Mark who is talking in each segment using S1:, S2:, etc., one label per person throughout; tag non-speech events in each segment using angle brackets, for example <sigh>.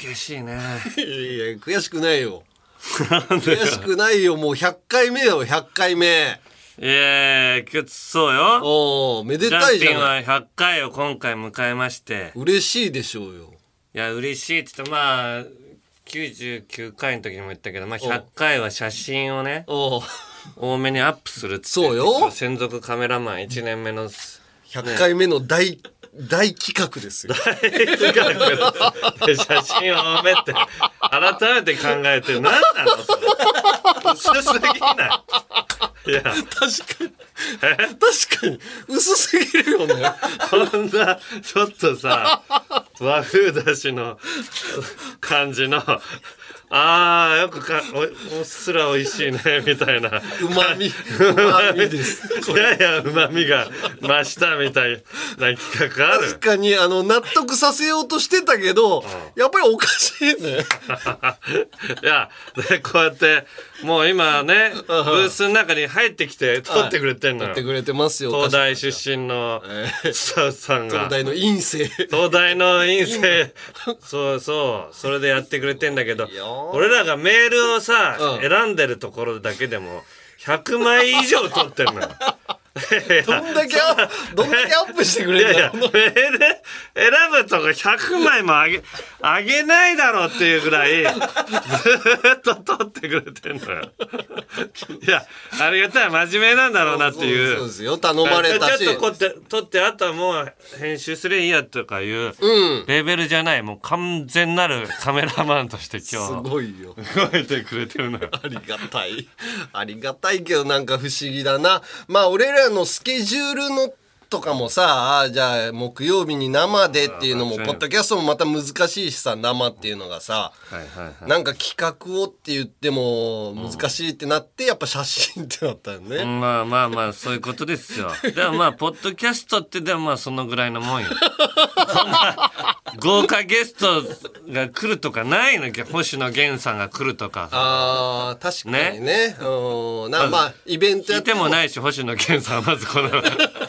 S1: 悔しいね。
S2: いや悔しくないよ。悔しくないよ。もう100回目よ100回目。
S1: いやいやそうよ。
S2: おおめでたいじゃない。
S1: ンピンは100回を今回迎えまして。
S2: 嬉しいでしょうよ。
S1: いや嬉しいって言ってまあ99回の時にも言ったけど、まあ、100回は写真をね
S2: おう。
S1: 多めにアップするって
S2: そうよ。
S1: 専属カメラマン1年目の
S2: 100回目の大、大企画ですよ。
S1: で写真を多めって改めて考えて何なのそれ薄すぎない。いや。
S2: 確かに。確かに。薄すぎるよね。
S1: こんなちょっとさ和風だしの感じのあーよくか <laughs> おおっすら美味しいねみたいな。
S2: うまみ。うまみです。<laughs>
S1: いやいやうまみが増したみたいな企画ある。
S2: 確かにあの納得させようとしてたけど、やっぱりおかしいね。<laughs>
S1: いやでこうやってもう今ねブースの中に入ってきて撮ってくれてんのよ。
S2: やってくれてますよ
S1: 東大出身のスタッフさんが。
S2: 東大の院生。
S1: 東大の院生。そうそう。それでやってくれてんだけど俺らがメールをさ、
S2: うん。
S1: 選んでるところだけでも100枚以上取ってるのよ <laughs>
S2: どんだけアどんだけアップしてくれるんだ
S1: やメール選ぶとこ100枚もあげあげないだろうっていうぐらいずーっと取ってくれてんのよ。いやありがたい。真面目なんだろうなっていう。
S2: そうですよ。頼まれたし。
S1: ちょっとこうやって撮ってあとはもう編集すりゃいいやとかいう
S2: うん。
S1: レベルじゃないもう完全なるカメラマンとして
S2: す
S1: 今日
S2: ごいよ。
S1: 動いてくれてるのよ。
S2: ありがたい。ありがたいけどなんか不思議だな。まあ俺らのスケジュールのとかもさあじゃあ木曜日に生でっていうのも
S1: あ
S2: ポッドキャストもまた難しいしさ生っていうのがさ
S1: はいはいはい。
S2: なんか企画をって言っても難しいってなってやっぱ写真ってなったよね、
S1: まあまあまあそういうことですよ。でもまあポッドキャストってでもまあそのぐらいのもんよ。<laughs> そんな豪華ゲストが来るとかないの？星野源さんが来るとか。
S2: あー確かにね。うん。なまあイベントや
S1: 聞いてもないし星野源さんはまずこのポ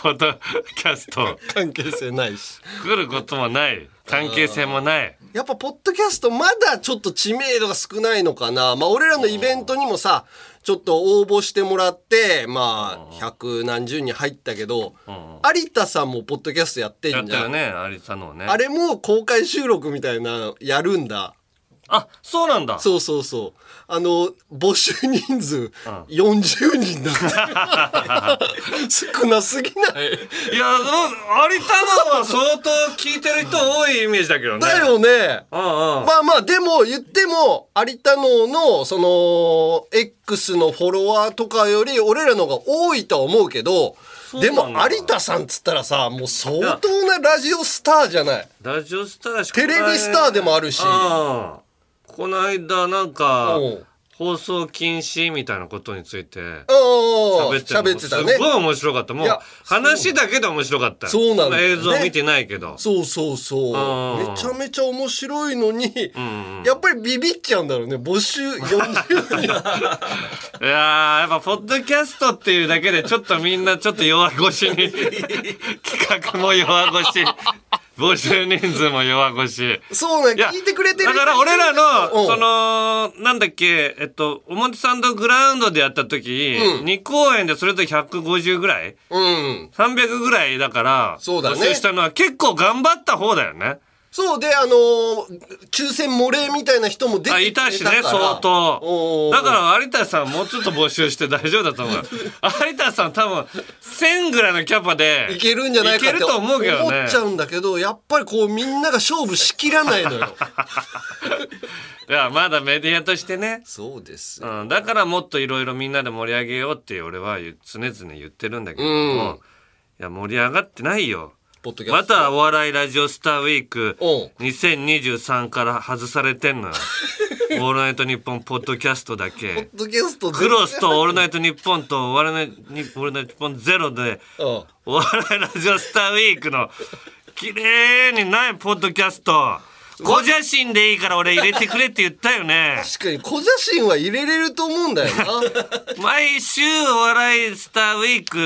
S1: ッドキャスト。
S2: 関係性ないし。
S1: 来ることもない。関係性もない。
S2: やっぱポッドキャストまだちょっと知名度が少ないのかな。まあ俺らのイベントにもさちょっと応募してもらってまあ百何十人入ったけど有田さんもポッドキャストやって
S1: やっ
S2: んじゃん。
S1: たよね有田のね。
S2: あれも公開収録みたいなやるんだ
S1: あそうなんだ。
S2: そうそうそう。あの募集人数40人だって <laughs> 少なすぎない。
S1: いやうん有田のは相当聞いてる人多いイメージだけどね。
S2: だよね。
S1: うんうん。
S2: まあまあでも言っても有田ののその X のフォロワーとかより俺らの方が多いとは思うけどでも有田さんっつったらさもう相当なラジオスターじゃない。
S1: ラジオスターしか
S2: テレビスターでもあるし。
S1: ああこの間なんか
S2: う。ん
S1: 放送禁止みたいなことについて喋って
S2: たね。
S1: すごい面白かった。もう話だけで面白かった。
S2: そうなんだよね。
S1: 映像見てないけど。
S2: そうそうそう。
S1: うん。
S2: めちゃめちゃ面白いのに
S1: んうん。
S2: やっぱりビビっちゃうんだろうね。募集 <laughs> 40人
S1: いやーやっぱポッドキャストっていうだけでちょっとみんなちょっと弱腰に <laughs> 企画も弱腰募集人数も弱腰。
S2: そうね聞いてくれてる
S1: だから俺らの、
S2: うん。
S1: その、なんだっけ、えっと、表参道グラウンドでやった時、
S2: うん。
S1: 2公演でそれぞれ150ぐらい？
S2: うん。
S1: 300ぐらいだから、
S2: そうだね。
S1: 募集したのは結構頑張った方だよね。
S2: そうで、あのー抽選漏れみたいな人も出て
S1: あ、
S2: くれ
S1: いたしね、相当だから有田さんもうちょっと募集して大丈夫だと思うよ。<laughs> 有田さん多分、1000ぐらいのキャパで。
S2: いけるんじゃないかって
S1: 思うけどね。
S2: 思っちゃうんだけど、やっぱりこうみんなが勝負しきらないのよ。<laughs>
S1: いや、まだメディアとしてね。
S2: そうですよ。
S1: うん、だからもっといろいろみんなで盛り上げようって俺は常々言ってるんだけども、
S2: うん
S1: いや盛り上がってないよ。
S2: ポッドキャスト。
S1: またお笑いラジオスターウィーク
S2: うん
S1: 2023から外されてんのよ。<laughs> オールナイトニッポンポッドキャストだ
S2: ポッ
S1: け。
S2: ドキャスト
S1: クロスとオールナイトニッポンとオールナイトニッポンゼロで
S2: うん。
S1: お笑いラジオスターウィークの綺麗にないポッドキャスト小写真でいいから俺入れてくれって言ったよね。
S2: 確かに小写真は入れれると思うんだよな。<laughs>
S1: 毎週お笑いスターウィーク、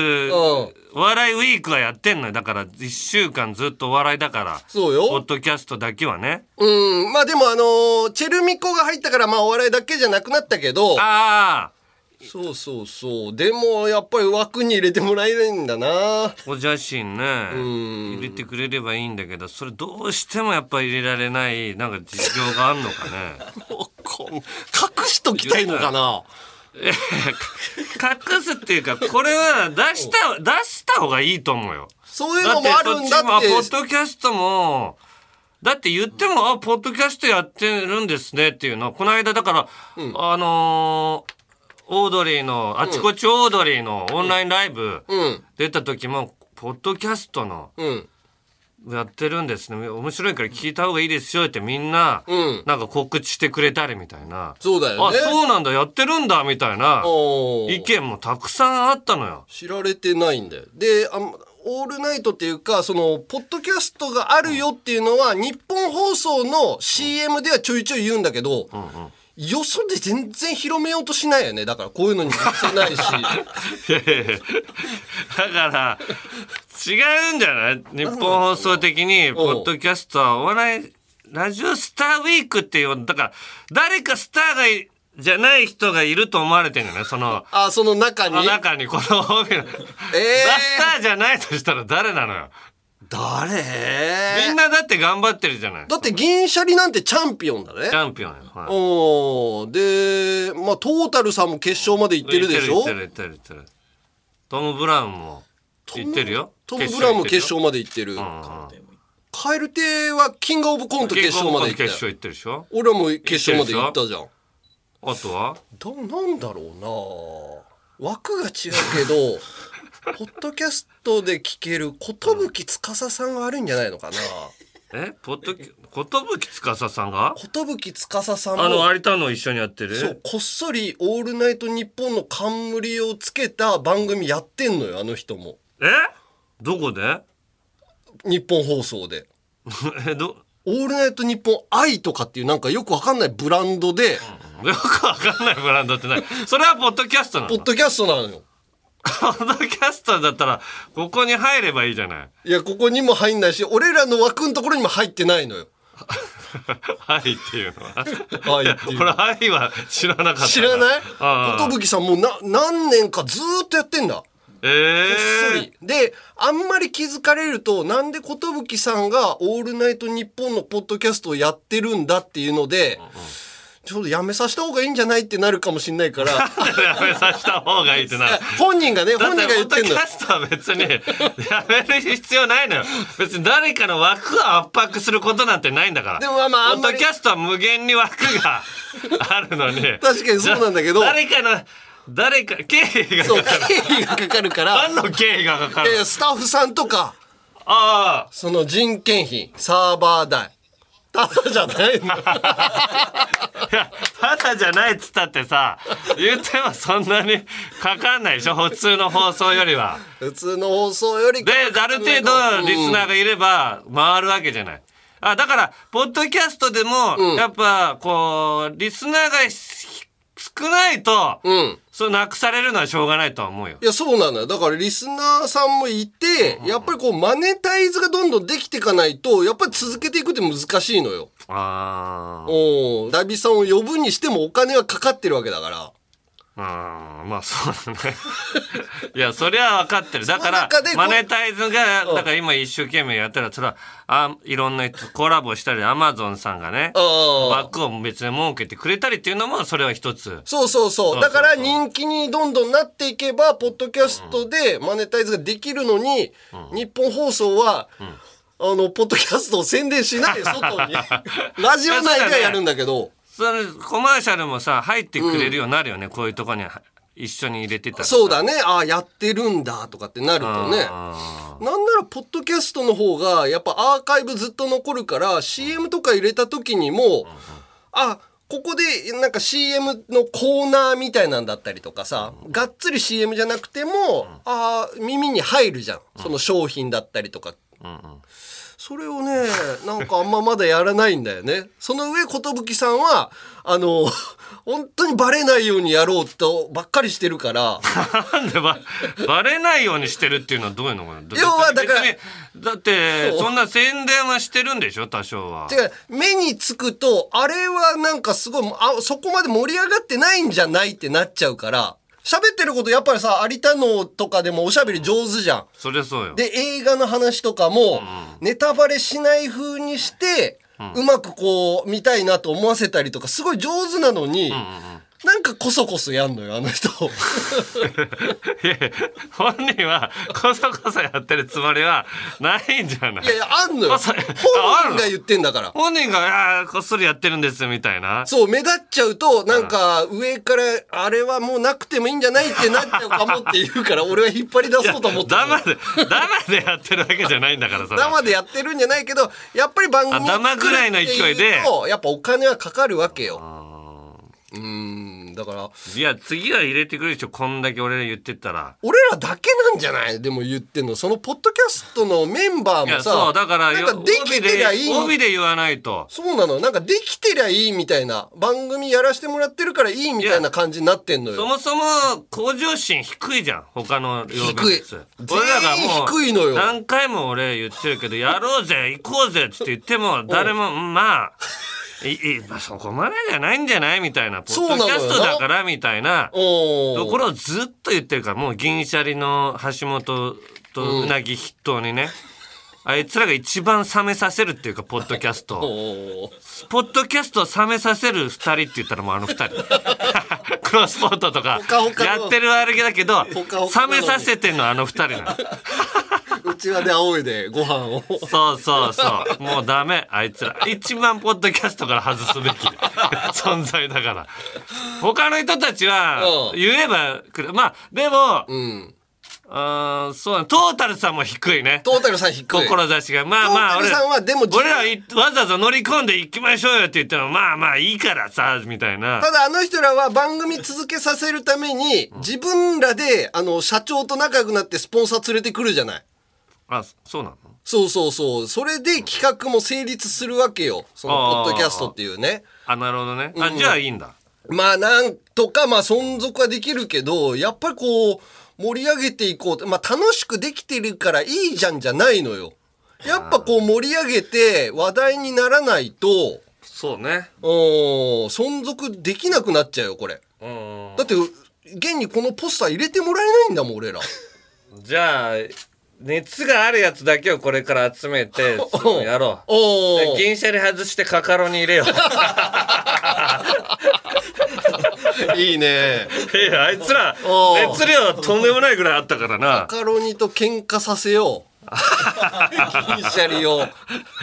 S2: うん
S1: お笑いウィークはやってんのよ。だから1週間ずっとお笑いだから。
S2: そうよ
S1: ポッドキャストだけはね。
S2: うん。まあでもあのーチェルミコが入ったからまあお笑いだけじゃなくなったけど、
S1: ああ
S2: そうそうそう。でもやっぱり枠に入れてもらえないんだな。
S1: お写真ね
S2: ん
S1: 入れてくれればいいんだけどそれどうしてもやっぱ入れられないなんか事情があんのかね
S2: こん隠しときたいのかな。
S1: 隠すっていうかこれは出した出した方がいいと思うよ
S2: そういうのもあるんだ
S1: そっちもあポッ
S2: って。
S1: ドキャストもだって言ってもあポッドキャストやってるんですねっていうのこの間だから、あのーオードリーのあちこちオードリーのオンラインライブ
S2: うん。
S1: 出た時もポッドキャストの
S2: うん。
S1: やってるんですね面白いから聞いた方がいいですよってみんな、
S2: うん
S1: なんか告知してくれたりみたいな、
S2: そうだよね。
S1: あそうなんだやってるんだみたいな意見もたくさんあったのよ。
S2: 知られてないんだよ。で、あオールナイトっていうか、その、ポッドキャストがあるよっていうのは、日本放送の CM ではちょいちょい言うんだけど、よそで全然広めようとしないよね。だからこういうのに載せないし。<laughs>
S1: いやいやいや。だから違うんじゃない？日本放送的にポッドキャストはお笑いラジオスターウィークっていうだから誰かスターがいじゃない人がいると思われてるんだよねその
S2: あ、その中に？
S1: あ中にこの帯の、スターじゃないとしたら誰なのよ？
S2: 誰？
S1: みんなだって頑張ってるじゃない
S2: だって銀シャリなんてチャンピオンだね
S1: チ。ャンピオンよ、はい。
S2: おー。で、まあ、トータルさんも決勝まで行ってるでしょ？
S1: 行ってる行ってる行ってるトム・ブラウンも行ってるよ。
S2: トム・ブラウンも決勝まで行ってる。
S1: 行ってるよ
S2: カエル亭はキングオブコント決勝まで行ったよ。
S1: 決勝行ってるでしょ？
S2: 俺はもう決勝まで行ったじゃん。
S1: あとは？
S2: だなんだろうな枠が違うけど <laughs> ポッドキャストで聞ける寿司さんが悪いんじゃないのかな？
S1: え？ポッドキ寿司さんが？
S2: 寿司さん
S1: あの
S2: も
S1: 有田の一緒にやってる？
S2: そうこっそり「オールナイトニッポン」の冠をつけた番組やってんのよあの人も。
S1: え？どこで？
S2: 日本放送で。<laughs>
S1: えど「
S2: オールナイトニッポン愛」とかっていうなんかよくわかんないブランドで。
S1: よくわかんないブランドってないそれはポッドキャストなの？
S2: ポッドキャストなのよ
S1: ポッドキャストだったらここに入ればいいじゃない。
S2: いやここにも入んないし俺らの枠のところにも入ってないのよ。<laughs>
S1: はいっていうのは？
S2: 愛っていう
S1: 俺愛は知らなかった
S2: 知らない？寿さんもうな何年かずーっとやってんだ。
S1: え
S2: こっそ
S1: え
S2: り。であんまり気づかれるとなんで寿さんが「オールナイトニッポン」のポッドキャストをやってるんだっていうので、ちょっとやめさせた方がいいんじゃないってなるかもしんないから。
S1: やめさせた方がいいってな
S2: 本人がね本人が言ってんの。
S1: キャストは別にやめる必要ないのよ。別に誰かの枠を圧迫することなんてないんだから。
S2: でもまあまああんまり
S1: ポッドキャストは無限に枠があるのに。
S2: 確かにそうなんだけど。
S1: 誰かの誰か経費がかかる。
S2: 経費がかかるから。
S1: 何の経費がかかる
S2: いやスタッフさんとか。
S1: ああ。
S2: その人件費サーバー代ただじゃないの。
S1: いやただじゃないっつったってさ言ってもそんなにかかんないでしょ普通の放送よりは。
S2: 普通の放送より
S1: である程度リスナーがいれば回るわけじゃない。あだからポッドキャストでも、やっぱこうリスナーがし少ないと、
S2: うん
S1: そうなくされるのはしょうがないとは思うよ。
S2: いや、そうなのよ。だからリスナーさんもいて、やっぱりこう、マネタイズがどんどんできていかないと、やっぱり続けていくって難しいのよ。
S1: あー
S2: おダビさんを呼ぶにしてもお金はかかってるわけだから。
S1: あーまあそうだね。<laughs> いや、そりゃ分かってる。だからマネタイズが、だから今一生懸命やったら、それは、あいろんなコラボしたり、アマゾンさんがね、
S2: ああ。
S1: 枠を別に設けてくれたりっていうのも、それは一つ。
S2: そうそうそう。だから人気にどんどんなっていけば、ポッドキャストでマネタイズができるのに、日本放送は、あの、ポッドキャストを宣伝しないよ、外に。<laughs> ラジオ内ではやるんだけど。
S1: それ、コマーシャルもさ、入ってくれるようになるよね、こういうとこには一緒に入れてたら。
S2: そうだね。ああ、やってるんだ、とかってなるとね。
S1: あ
S2: なんなら、ポッドキャストの方が、やっぱアーカイブずっと残るから、CM とか入れた時にも、あ、ここでなんか CM のコーナーみたいなんだったりとかさ、がっつり CM じゃなくても、あ耳に入るじゃん。その商品だったりとか。
S1: ーうんうん
S2: それをねなんかあんままだやらないんだよね。その上寿さんはあの本当にバレないようにやろうとばっかりしてるから。
S1: なんでばバレないようにしてるっていうのはどういうのかな？
S2: 要はだから
S1: だってそんな宣伝はしてるんでしょ？多少は。
S2: てか目につくとあれはなんかすごいあそこまで盛り上がってないんじゃないってなっちゃうから喋ってることやっぱりさ有田のとかでもおしゃべり上手じゃん。
S1: そりゃそうよ。
S2: で映画の話とかもネタバレしない風にして、うまくこう見たいなと思わせたりとかすごい上手なのに、なんかこそこそやんのよあの人。<laughs>
S1: いやいや本人はこそこそやってるつもりはないんじゃない？
S2: いやいやあんのよ
S1: こそ
S2: 本人が言ってんだから。
S1: 本人があーこっそりやってるんですみたいな？
S2: そう、目立っちゃうと、なんか、上から、あれはもうなくてもいいんじゃないってなっちゃうかもって言うから、<laughs> 俺は引っ張り出そうと思ってる。
S1: 生で生でやってるわけじゃないんだからそれ
S2: 生でやってるんじゃないけど、やっぱり番組
S1: あ生ぐらいの勢い
S2: うやっぱお金はかかるわけよ。うーん、だから、
S1: いや次は入れてくれるでしょこんだけ俺が言ってったら
S2: 俺らだけなんじゃない？でも言ってんの。そのポッドキャストのメンバーもさ、
S1: そうだから
S2: なんかできてりゃいい。
S1: 帯で言わないと
S2: そうなの。なんかできてりゃいいみたいな。番組やらせてもらってるからいいみたいな感じになってんのよ。
S1: そもそも向上心低いじゃん他の曜日率
S2: 低い
S1: 俺らがもう
S2: 低いのよ
S1: 何回も俺言ってるけどやろうぜ行こうぜっつって言っても誰もまあいいまあそこまでじゃないんじゃないみたいなポッドキャストだからみたいなところをずっと言ってるからもう銀シャリの橋本とうなぎ筆頭にね、あいつらが一番冷めさせるっていうかポッドキャストポッドキャストを冷めさせる二人って言ったらもうあの二人。<laughs> クロスポットとかやってるあれだけど、冷めさせてんのはあの二人なの。
S2: うちわで仰いでご飯を。
S1: そうそうそう。もうダメ、あいつら。一番ポッドキャストから外すべき <laughs> 存在だから。他の人たちは
S2: うん
S1: 言えばくる。まあ、でも、
S2: うん。
S1: あーそうだトータルさんも低いね。
S2: トータルさん低い。
S1: 志が。まあまあ、俺
S2: トータルさんはでも
S1: 俺らいわざわざ乗り込んで行きましょうよって言っても、まあまあいいからさ、みたいな。
S2: ただあの人らは番組続けさせるために自分らであの社長と仲良くなってスポンサー連れてくるじゃない。
S1: あ、そうなの？
S2: そうそうそう。それで企画も成立するわけよ。そのポッドキャストっていうね。
S1: あ、なるほどね。あ、じゃあいいんだ。
S2: まあなんとかまあ存続はできるけど、やっぱりこう盛り上げていこうと。まあ楽しくできてるからいいじゃんじゃないのよ。やっぱこう盛り上げて話題にならないと、
S1: そうね。
S2: うん、存続できなくなっちゃうよ、これ。
S1: うん。
S2: だって、現にこのポスター入れてもらえないんだもん、俺ら。
S1: じゃあ、熱があるやつだけをこれから集めて、<laughs> やろう。銀シャリ外してカカロに入れよう。<laughs>
S2: いいね。<laughs>
S1: いや、あいつら熱量とんでもないぐらいあったからな
S2: マ。カロニと喧嘩させよう。銀シャリを。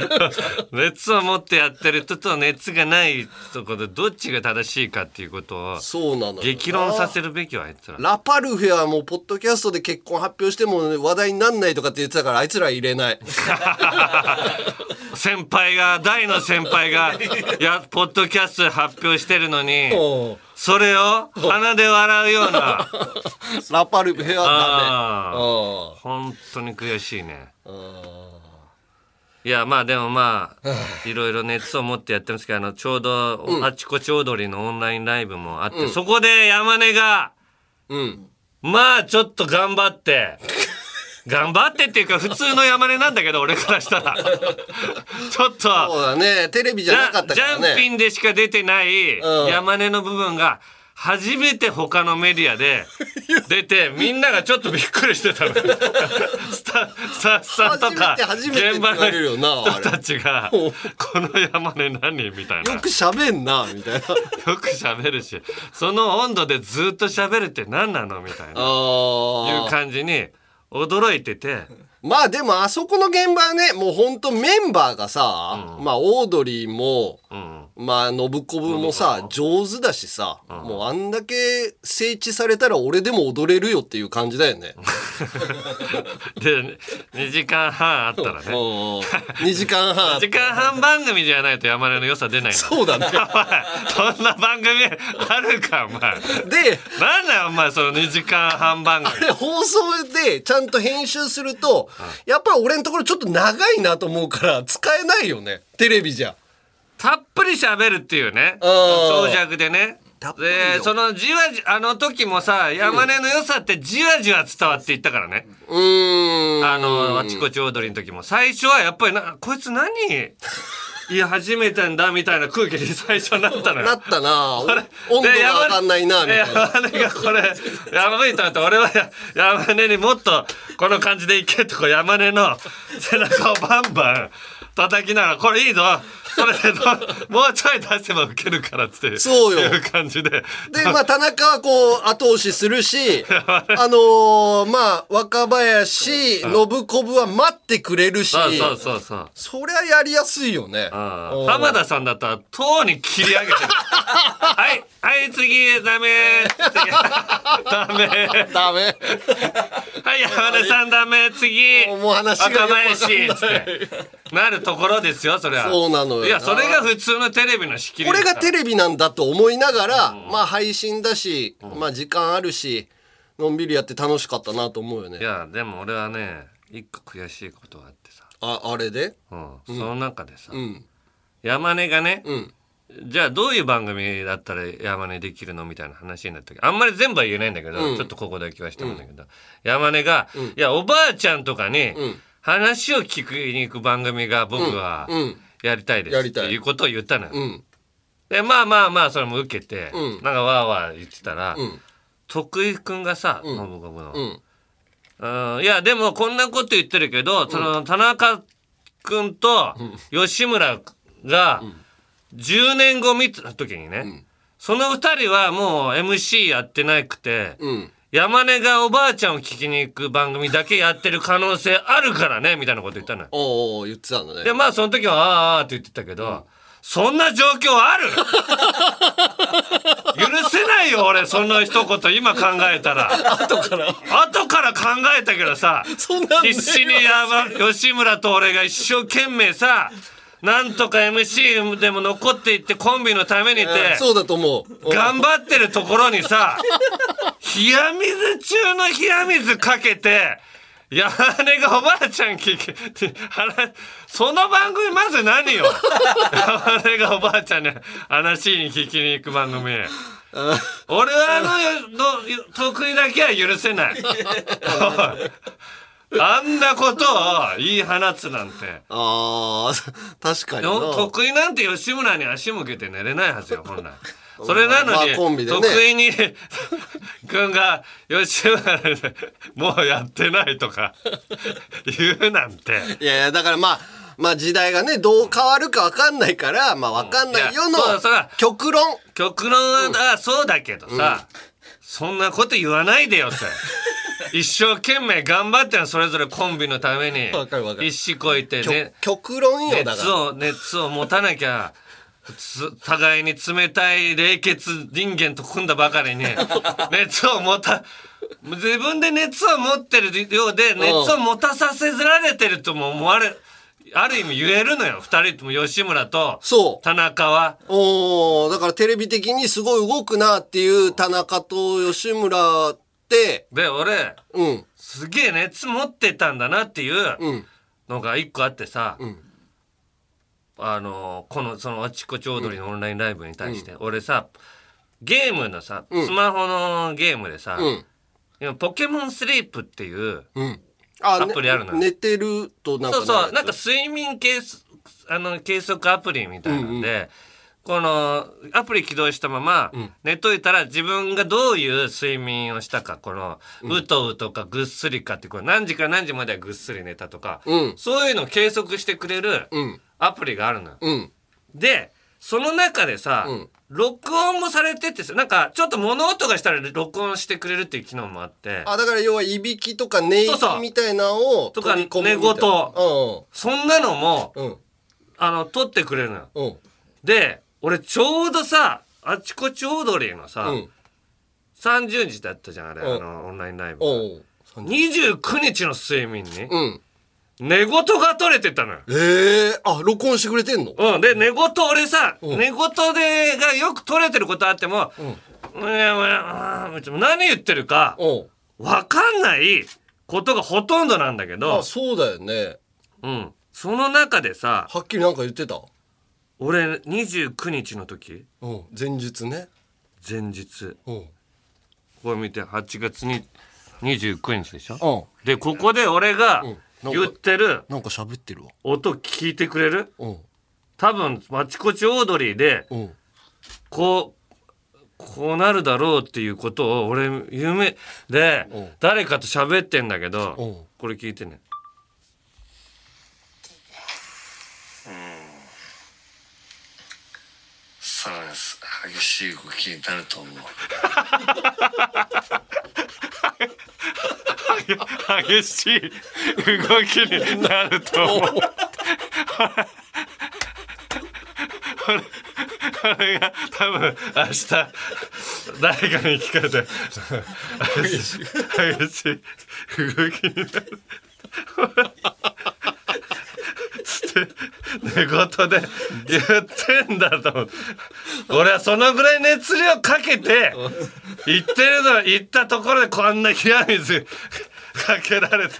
S2: <laughs>
S1: 熱を持ってやってる人と熱がないところでどっちが正しいかっていうことを
S2: そうなのよ。
S1: 激論させるべきはあいつら。
S2: ラパルフェはもう、ポッドキャストで結婚発表しても話題になんないとかって言ってたから、あいつら入れない。<laughs>
S1: 先輩が、大の先輩が、や、ポッドキャストで発表してるのに、
S2: お <laughs>
S1: それを鼻で笑うような、<laughs>
S2: ラパルフェは
S1: あー。
S2: ダメ。
S1: 本当に悔しいね。
S2: う。ん
S1: いや、まあでもまあ、いろいろ熱を持ってやってるんですけど、あの、ちょうど、あちこち踊りのオンラインライブもあって、そこで山根が、
S2: うん。
S1: まあちょっと頑張って、<laughs> 頑張ってっていうか普通の山根なんだけど、俺からしたら。ちょっと、
S2: そうだね。テレビじゃなかった
S1: ジ
S2: からね。
S1: ャンピンでしか出てない
S2: うん
S1: 山根の部分が初めて他のメディアで <laughs> 出てみんながちょっとびっくりしてたの <laughs> スタスタッフさんとか現場の人たちが「この山根何?」みたいな
S2: よく喋んな、みたいな。<laughs>
S1: よく喋るしその温度でずっと喋るって何なの？みたいないう。感じに驚いてて。
S2: まあでもあそこの現場はね、もうほんとメンバーがさ、まあオードリーも、
S1: うん
S2: まあ信子部もさ上手だしさ、もうあんだけ整地されたら俺でも踊れるよっていう感じだよね。<laughs>
S1: で2時間半あったらね。
S2: 2時間半
S1: 2時間半番組じゃないと山根の良さ出ないの。
S2: そうだね。<laughs>
S1: そんな番組 <laughs> あるかお前。
S2: で
S1: なんだよお前その2時間半番組。
S2: あれ放送でちゃんと編集すると、やっぱ俺のところちょっと長いなと思うから使えないよね。テレビじゃ
S1: たっぷり喋るっていうね。
S2: うん。
S1: 長尺でね。でそのじわじあの時もさ山根の良さってじわじわ伝わっていったからね、
S2: うーん。
S1: あのあちこち踊りの時も。最初はやっぱりなこいつ何？言い始めたんだみたいな空気に最初なったのよ。
S2: なったな。お
S1: これ
S2: 温度
S1: で
S2: が上がんないなみたいな。
S1: 山根がこれやばいと思って俺はや山根にもっとこの感じでいけってこう山根の背中をバンバン叩きながらこれいいぞ。それでど <laughs> もうちょい出せばウケるからっつって
S2: そうよ。
S1: いう感じで。
S2: でまあ田中はこう後押しするし <laughs> あのーまあ若林信子部は待ってくれるし
S1: そうそうそうそう。
S2: そりゃやりやすいよね。うん。
S1: 浜田さんだったらとうに切り上げてる。<laughs> はいはい次ダメ次ダメ
S2: ダメ。
S1: はい山根さんダメ次。
S2: もう話がよくわかんない
S1: なるところですよそれは。
S2: そうなのよ
S1: いやそれが普通のテレビの仕切り
S2: これがテ
S1: レ
S2: レビなんだと思いながら、まあ配信だし、まあ時間あるしのんびりやって楽しかったなと思うよね。
S1: いやでも俺はね一個悔しいことがあってさ、
S2: ああれで？
S1: うん。その中でさ、
S2: うん。
S1: 山根がね、
S2: うん。
S1: じゃあどういう番組だったら山根できるのみたいな話になった時あんまり全部は言えないんだけど、
S2: うん。
S1: ちょっとここだけはしてもんだけど、山根が、いやおばあちゃんとかに
S2: ん
S1: 話を聞きに行く番組が僕は
S2: うん
S1: やりたいですって
S2: やりたい。
S1: いうことを言ったのよ。
S2: うん。
S1: でまあまあまあそれも受けて、
S2: うん。
S1: なんかわーわー言ってたら、
S2: うん。
S1: 徳井くんがさ、
S2: ん。
S1: 信子の、
S2: うん。
S1: うんいやでもこんなこと言ってるけど、その田中君と吉村が10年後見た時にね、その2人はもう MC やってなくて、
S2: うん
S1: 山根がおばあちゃんを聞きに行く番組だけやってる可能性あるからねみたいなこと言ったのよ。
S2: おうおう言ってたんだね。
S1: でまあその時はあーあーって言ってたけど、そんな状況ある？<laughs> 許せないよ俺その一言今考えたら。
S2: 後から？
S1: 後から考えたけどさ <laughs>
S2: そんなんね。
S1: 必死にやば吉村と俺が一生懸命さなんとか MC でも残っていってコンビのためにって
S2: そうだと思う。
S1: 頑張ってるところにさ <laughs> 冷や水中の冷や水かけて山根がおばあちゃん聞き話その番組まず何よ？<laughs> 山根がおばあちゃんに話に聞きに行く番組。俺はあのの得意だけは許せない <laughs> あんなことを言い放つなんて。
S2: ああ確かにな。
S1: 得意なんて吉村に足向けて寝れないはずよ本来。<laughs> それなのに、
S2: ね。
S1: 得意に <laughs> 君が吉村でもうやってないとか <laughs> 言うなんて。
S2: いやいやだからまあまあ時代がねどう変わるか分かんないからまあ分かんないよの極論。
S1: 極論は、あそうだけどさ、そんなこと言わないでよって <laughs> 一生懸命頑張ってんのそれぞれコンビのために。
S2: わかるわかる。
S1: 必死こいてね
S2: 極論よだから。
S1: 熱を熱を持たなきゃつ互いに冷たい冷血人間と組んだばかりに。<laughs> 熱を持た自分で熱を持ってるようで熱を持たさせられてるとも思われある意味言えるのよ。二人とも吉村と
S2: そう。
S1: 田中は。
S2: おーだからテレビ的にすごい動くなっていう田中と吉村
S1: で俺
S2: うん。
S1: すげえ熱持ってたんだなっていう
S2: うん。
S1: のが一個あってさ、
S2: ん。
S1: あのこのそのあちこち踊りのオンラインライブに対して、俺さゲームのさスマホのゲームでさ、
S2: うん。
S1: 今ポケモンスリープっていうアプリあるのよ。
S2: ね寝てるとなんか
S1: そうそうなんか睡眠計あの計測アプリみたいなんで、このアプリ起動したまま寝といたら自分がどういう睡眠をしたかこのうとうとかぐっすりかってこれ何時から何時まではぐっすり寝たとか、
S2: うん。
S1: そういうのを計測してくれる
S2: うん。
S1: アプリがあるのよ。
S2: うん。
S1: でその中でさ、
S2: うん。
S1: 録音もされててさなんかちょっと物音がしたら録音してくれるっていう機能もあって。
S2: あだから要はいびきとか寝息みたいなのを
S1: とか
S2: 取り込むみたいな。
S1: 寝言そんなのも
S2: うんうん。
S1: あの撮ってくれるのよ。
S2: うん。
S1: で俺ちょうどさあちこちオードリーのさ、
S2: うん。
S1: 30日だったじゃんあれ、
S2: うん。
S1: あのオンラインライブ
S2: おう
S1: 29日の睡眠に
S2: うん。
S1: 寝言が取れてたのよ。
S2: ええあ録音してくれてんの？
S1: うん、で寝言俺さ、
S2: うん。
S1: 寝言でがよく取れてることあっても「うん、何言ってるか分かんないことがほとんどなんだけど
S2: あ、そうだよね
S1: うん、その中でさ
S2: はっきりなんか言ってた
S1: 俺29日の時？
S2: うん。前日ね。
S1: 前日。
S2: うん。
S1: これ見て8月に29日でしょ？
S2: うん。
S1: でここで俺が
S2: うん。
S1: 言ってる
S2: なんか喋ってるわ。
S1: 音聞いてくれる？
S2: うん。
S1: 多分あちこちオードリーで
S2: うん。
S1: こうこうなるだろうっていうことを俺夢で
S2: うん。
S1: 誰かと喋ってんだけど
S2: うん。
S1: これ聞いてね
S3: さらに激しい動きになると思う。
S1: 激しい動きになると思う。俺が多分明日誰かに聞かれて <laughs> 激しい動きになる寝言で言ってんだと思う。俺はそのぐらい熱量かけて言ってるの言ったところでこんな冷や水かけられて。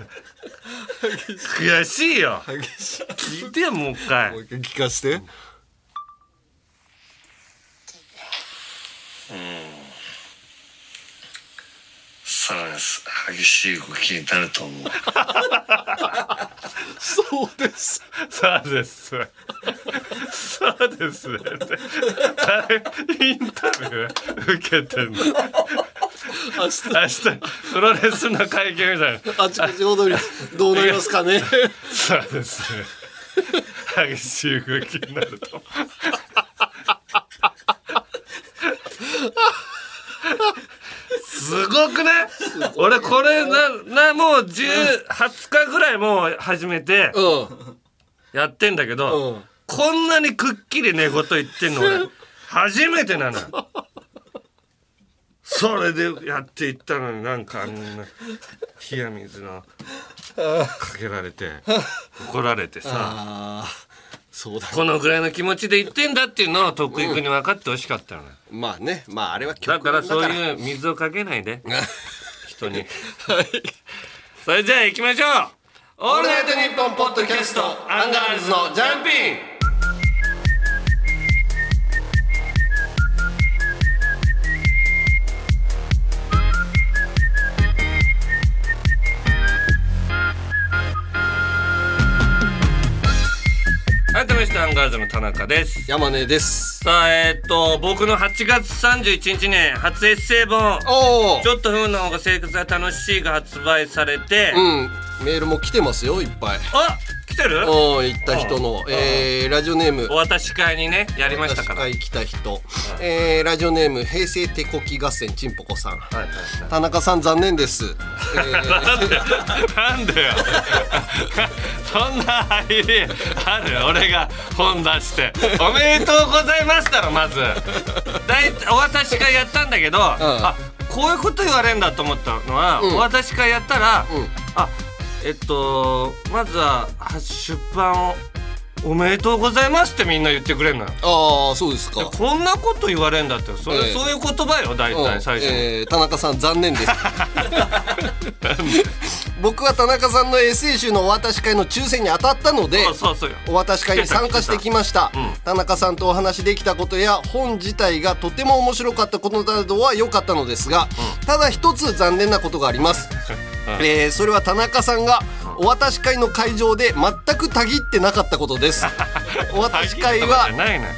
S1: 悔しいよ。聞いてよもう一回。
S2: もう一回聞かせて
S3: さらに激しい動きになると思う
S2: そうです
S1: そうです。そうですインタビュー受けてんの。
S2: 明日
S1: 明日プロレスの会見みたいな。
S2: あちこち踊りどうなりますかね
S1: そうですね。激しい動きになると。すごくね？俺これななもう10 20日ぐらいもう始めて
S2: うん。
S1: やってんだけど、
S2: うん。
S1: こんなにくっきり寝言言ってんの俺。初めてなの。よそれでやっていったのになんかあんな冷や水のかけられて <laughs> 怒られてさ
S2: そうだ。
S1: このぐらいの気持ちで言ってんだっていうのを徳井君に分かってほしかったのよ
S2: まあね。まああれは
S1: だ
S2: 曲
S1: からそう
S2: う
S1: いう水をかけないで。<laughs> 人に。それじゃあ行きましょう「オールナイトニッポン」ポッドキャストアンガールズのジャンピン改めましてアンガールズの田中です。
S2: 山根です。
S1: さあえーっと僕の8月31日に初エッセイ本。ちょっと不運な方が生活が楽しいが発売されて、
S2: うん。メールも来てますよいっぱい。
S1: あ来てる？
S2: うん行った人の。えーラジオネーム。
S1: お渡し会にねやりましたから。はい
S2: 会来た人。えーラジオネーム平成手こき合戦ちんぽこさん。
S1: はいはい
S2: 田中さん残念です、えー <laughs>
S1: なんで？なんでよ？<laughs> そんな入りある？俺が本出して「おめでとうございます」だろまず。だいお渡し会やったんだけど、あこういうこと言われるんだと思ったのは、
S2: うん。
S1: お渡し会やったら、
S2: うん。
S1: あえっとまずは出版をおめでとうございますってみんな言ってくれるのよ。
S2: ああそうですか。
S1: こんなこと言われるんだってそれ、
S2: ええ。
S1: そういう言葉よ大
S2: うん。
S1: 体最初。に、
S2: えー田中さん残念です。<laughs> 僕は田中さんのエッセイ集のお渡し会の抽選に当たったので
S1: そうそう
S2: お渡し会に参加してきました、<laughs>
S1: うん。
S2: 田中さんとお話できたことや本自体がとても面白かったことなどは良かったのですが、ただ一つ残念なことがあります、<laughs> えーそれは田中さんがお渡し会の会場で全くたぎってなかったことです。<laughs> お渡し会は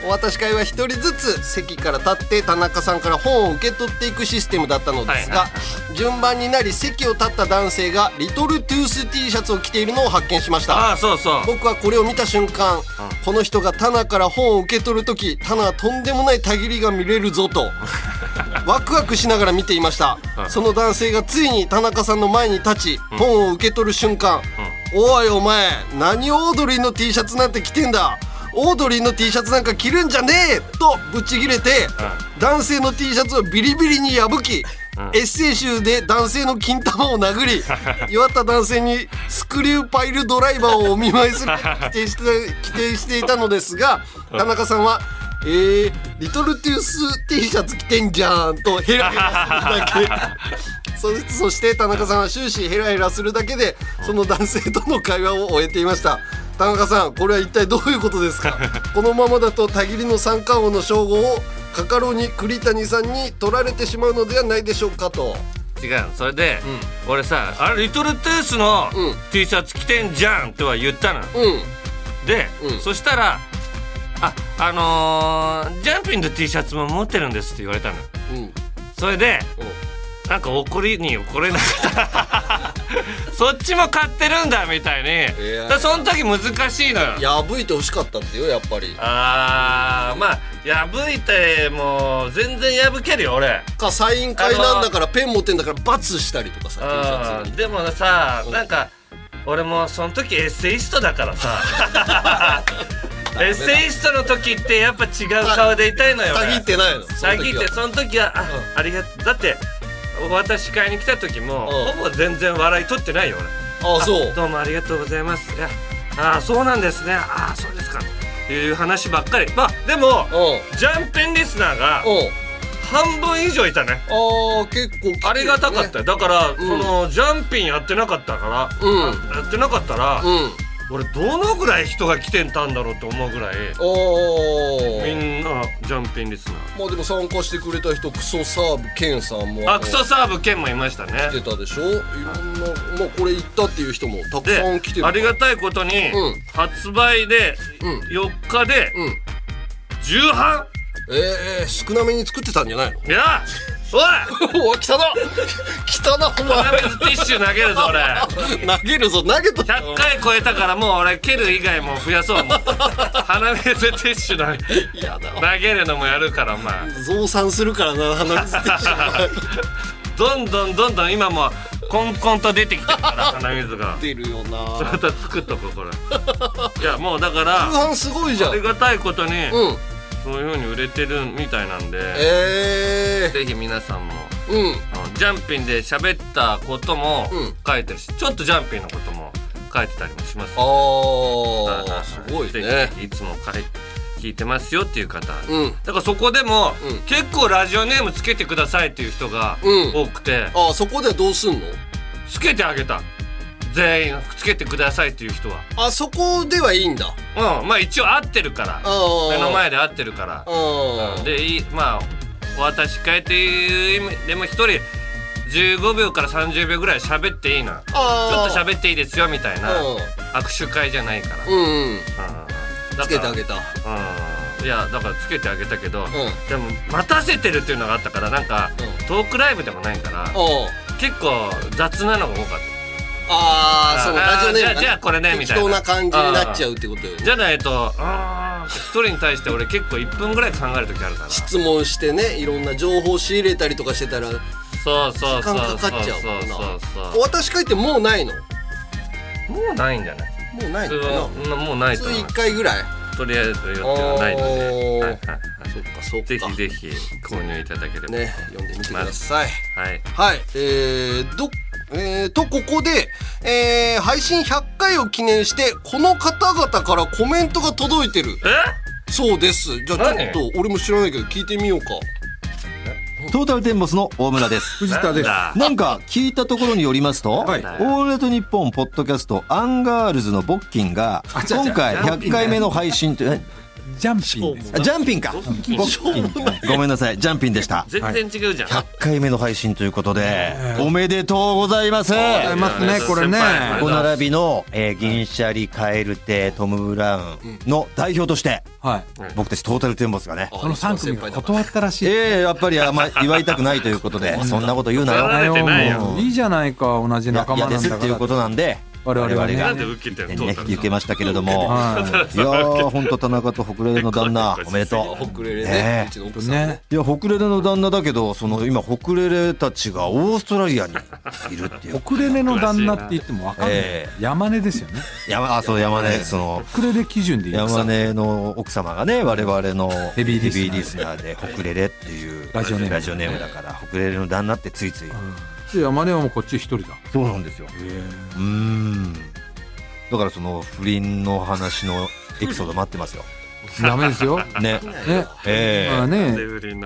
S2: お渡し会は一人ずつ席から立って田中さんから本を受け取っていくシステムだったのですが、
S1: はい
S2: 順番になり席を立った男性がリトルトゥース T シャツを着ているのを発見しました。
S1: ああそうそう。
S2: 僕はこれを見た瞬間、この人がタナから本を受け取る時タナはとんでもないたぎりが見れるぞと <laughs> ワクワクしながら見ていました、
S1: はい
S2: その男性がついに田中さんの前に立ち、本を受け取る瞬間、おいお前何オードリーの T シャツなんて着てんだ？オードリーの T シャツなんか着るんじゃねえ！とブチギレて、男性の T シャツをビリビリに破き、エッセイ集で男性の金玉を殴り <laughs> 弱った男性にスクリューパイルドライバーをお見舞いする <laughs> 規定して規定していたのですが田中さんは「えー、リトルトゥース T シャツ着てんじゃん」とヘラヘラするだけそそして田中さんは終始ヘラヘラするだけでその男性との会話を終えていました。田中さんこれは一体どういうことですか？<laughs> このままだとたぎりの三冠王の称号をカカロニ栗谷さんに取られてしまうのではないでしょうかと。
S1: 違う。それで、俺さ「あれリトルトゥースの
S2: うん。
S1: T シャツ着てんじゃん」とは言ったの、
S2: うん。
S1: で、
S2: うん。
S1: そしたら「ああのージャンピンの T シャツも持ってるんです」って言われたの。
S2: うん。
S1: それでなんか怒りに怒れなかった。<laughs> そっちも買ってるんだみたいに。その時難しいのよ。
S2: 破いてほしかったってよやっぱり。
S1: あーまあ破いてもう全然破けるよ俺。
S2: かサイン会なんだからペン持ってんだから罰したりとかさ
S1: でもさなんか俺もその時エッセイストだからさ。<laughs> エッセイストの時ってやっぱ違う顔でいたいのよ俺。
S2: 詐欺ってないの
S1: 詐欺ってその時はあ,、
S2: う
S1: ありがとう。だって私買いに来た時も、
S2: うん。
S1: ほぼ全然笑い取ってないよ俺。
S2: あそう。
S1: どうもありがとうございます。いやああそうなんですね。ああそうですか。っていう話ばっかり。まあでも
S2: うん。
S1: ジャンペンリスナーが
S2: うん。
S1: 半分以上いたね。
S2: あー結構来てるね。
S1: ありがたかったよ。だから、そのジャンピンやってなかったから、
S2: うん。
S1: やってなかったら、
S2: うん
S1: 俺どのぐらい人が来てたんだろうと思うぐらい
S2: お
S1: み
S2: ー
S1: んなジャンピンリスナー。
S2: まあでも参加してくれた人クソサーブケンさんも。
S1: あクソサーブ兼もいましたね。
S2: 来てたでしょ？いろんなまあこれ行ったっていう人もたく
S1: で
S2: さん来てる
S1: ありがたいことに、
S2: うん。
S1: 発売で
S2: うん。
S1: 4日で
S2: うん。
S1: 重版
S2: えー、少なめに作ってたんじゃないの？
S1: いやおい！
S2: おお来たな来たなお前。
S1: 鼻水ティッシュ投げるぞ俺。<laughs>
S2: 投げるぞ投げた
S1: 100回超えたからもう俺蹴る以外も増やそうもう <laughs> 鼻水ティッシュ投げ
S2: やだ
S1: 投げるのもやるからまあ
S2: 増産するからな鼻水ティッシュ。<laughs>
S1: どんどんどんどん今もコンコンと出てきてるから鼻水が。
S2: 出るよな。
S1: また作っとこうこれ。いやもうだから
S2: 通販すごいじゃん。
S1: ありがたいことに、
S2: うん
S1: そういう風に売れてるみたいなんで、
S2: え
S1: ぜひ皆さんも
S2: ー、うん。
S1: ジャンピンで喋ったことも
S2: うん。
S1: 書いてるし、ちょっとジャンピンのことも書いてたりもします。
S2: あ
S1: はいはい
S2: ーすごい
S1: ぜ
S2: ね
S1: ひいつも書い聞いてますよっていう方、
S2: うん。
S1: だからそこでも、
S2: うん。
S1: 結構ラジオネームつけてくださいっていう人が
S2: うん。
S1: 多くて、
S2: あーそこではどうすんの？
S1: つけてあげた全員つけてくださいっていう人は。
S2: あそこではいいんだ。
S1: うん。まあ一応合ってるから。目の前で合ってるから。
S2: あー
S1: でいいまあお渡し会っていう意味でも一人15秒から30秒ぐらい喋っていいな。ちょ
S2: あ
S1: っと喋っていいですよみたいな
S2: う
S1: 握手会じゃないから、
S2: んうんうん。
S1: うん。だ
S2: つけてあげた。
S1: うん。いやだからつけてあげたけど、
S2: ん。
S1: でも待たせてるっていうのがあったからなんか、
S2: うん。
S1: トークライブでもないから
S2: うん。
S1: 結構雑なのが多かった
S2: ああそのラジオネームがね
S1: じゃあこれねみたいな。
S2: 適当な感じになっちゃうってことよね。
S1: じゃないとあー。一人に対して俺結構1分ぐらい考える時あるから
S2: 質問してねいろんな情報仕入れたりとかしてたら
S1: そうそうそう
S2: 時間かかっちゃう
S1: そうそう
S2: お渡し会ってもうないの？
S1: もうないんじゃない？
S2: もうない
S1: 普
S2: の
S1: もうないと思う。
S2: 1回ぐらい？
S1: とりあえず予定はないので、はいは
S2: そっかそっか。
S1: ぜひぜひ購入いただければ、
S2: ね読んでみてください。
S1: はい。
S2: はい。えー、どえー、とここで、えー、配信100回を記念してこの方々からコメントが届いてる。
S1: え？
S2: そうです。じゃあちょ
S1: 何
S2: っと俺も知らないけど聞いてみようか。
S4: トータルテンボスの大村です。<laughs>
S5: 藤田です。
S1: なん
S4: か聞いたところによりますと、
S5: はい。
S4: オールナイトニッポンポッドキャストアンガールズのジャン
S5: ピンが
S4: 今回100回目の配信とえ？
S5: ジャンピン
S4: ジャンピンか。ごめんなさい。ジャンピンでした。
S1: 全然違うじゃん、
S4: 100回目の配信ということでおめでとうございます。
S5: ございますねこれね。
S4: お並びの、えー銀シャリカエルテトム・ブラウンの代表として
S5: はい。
S4: 僕たちトータルテンボスがね。
S5: その3組が断ったらしい。
S4: ええやっぱりあんま祝いたくないということで <laughs> そんなこと言うなよ。
S1: い
S5: いいじゃないか、同じ
S4: いや
S5: 仲間
S4: 嫌ですっていう。ことなんで
S5: 我々はね。
S1: なんで受けてんのト
S4: ね受けましたけれども、<laughs>
S5: はい。
S4: いやー本当田中とホクレレの旦那。おめでと。
S2: ホ
S4: う
S2: クレレね
S4: ねいやホクレレの旦那だけどその今ホクレレたちがオーストラリアにいるっていう。
S5: ウクレレの旦那って言ってもわかんない、
S4: え
S5: 山根ですよね。
S4: 山あそう山根その
S5: ウクレレ基準で
S4: 山根の奥様がね我々の
S5: ヘビーリスナー。
S4: リスナーでホクレレっていう。
S5: ラジオネーム。
S4: ラジオネームだからホクレレの旦那ってついつい
S5: で山根はもうこっち一人だ。
S4: そうなんですよ。うーん。だからその不倫の話のエピソード待ってますよ。
S5: ダメですよ。<laughs>
S4: ね。
S5: ね。
S4: ええ。
S5: まあね。
S1: で不倫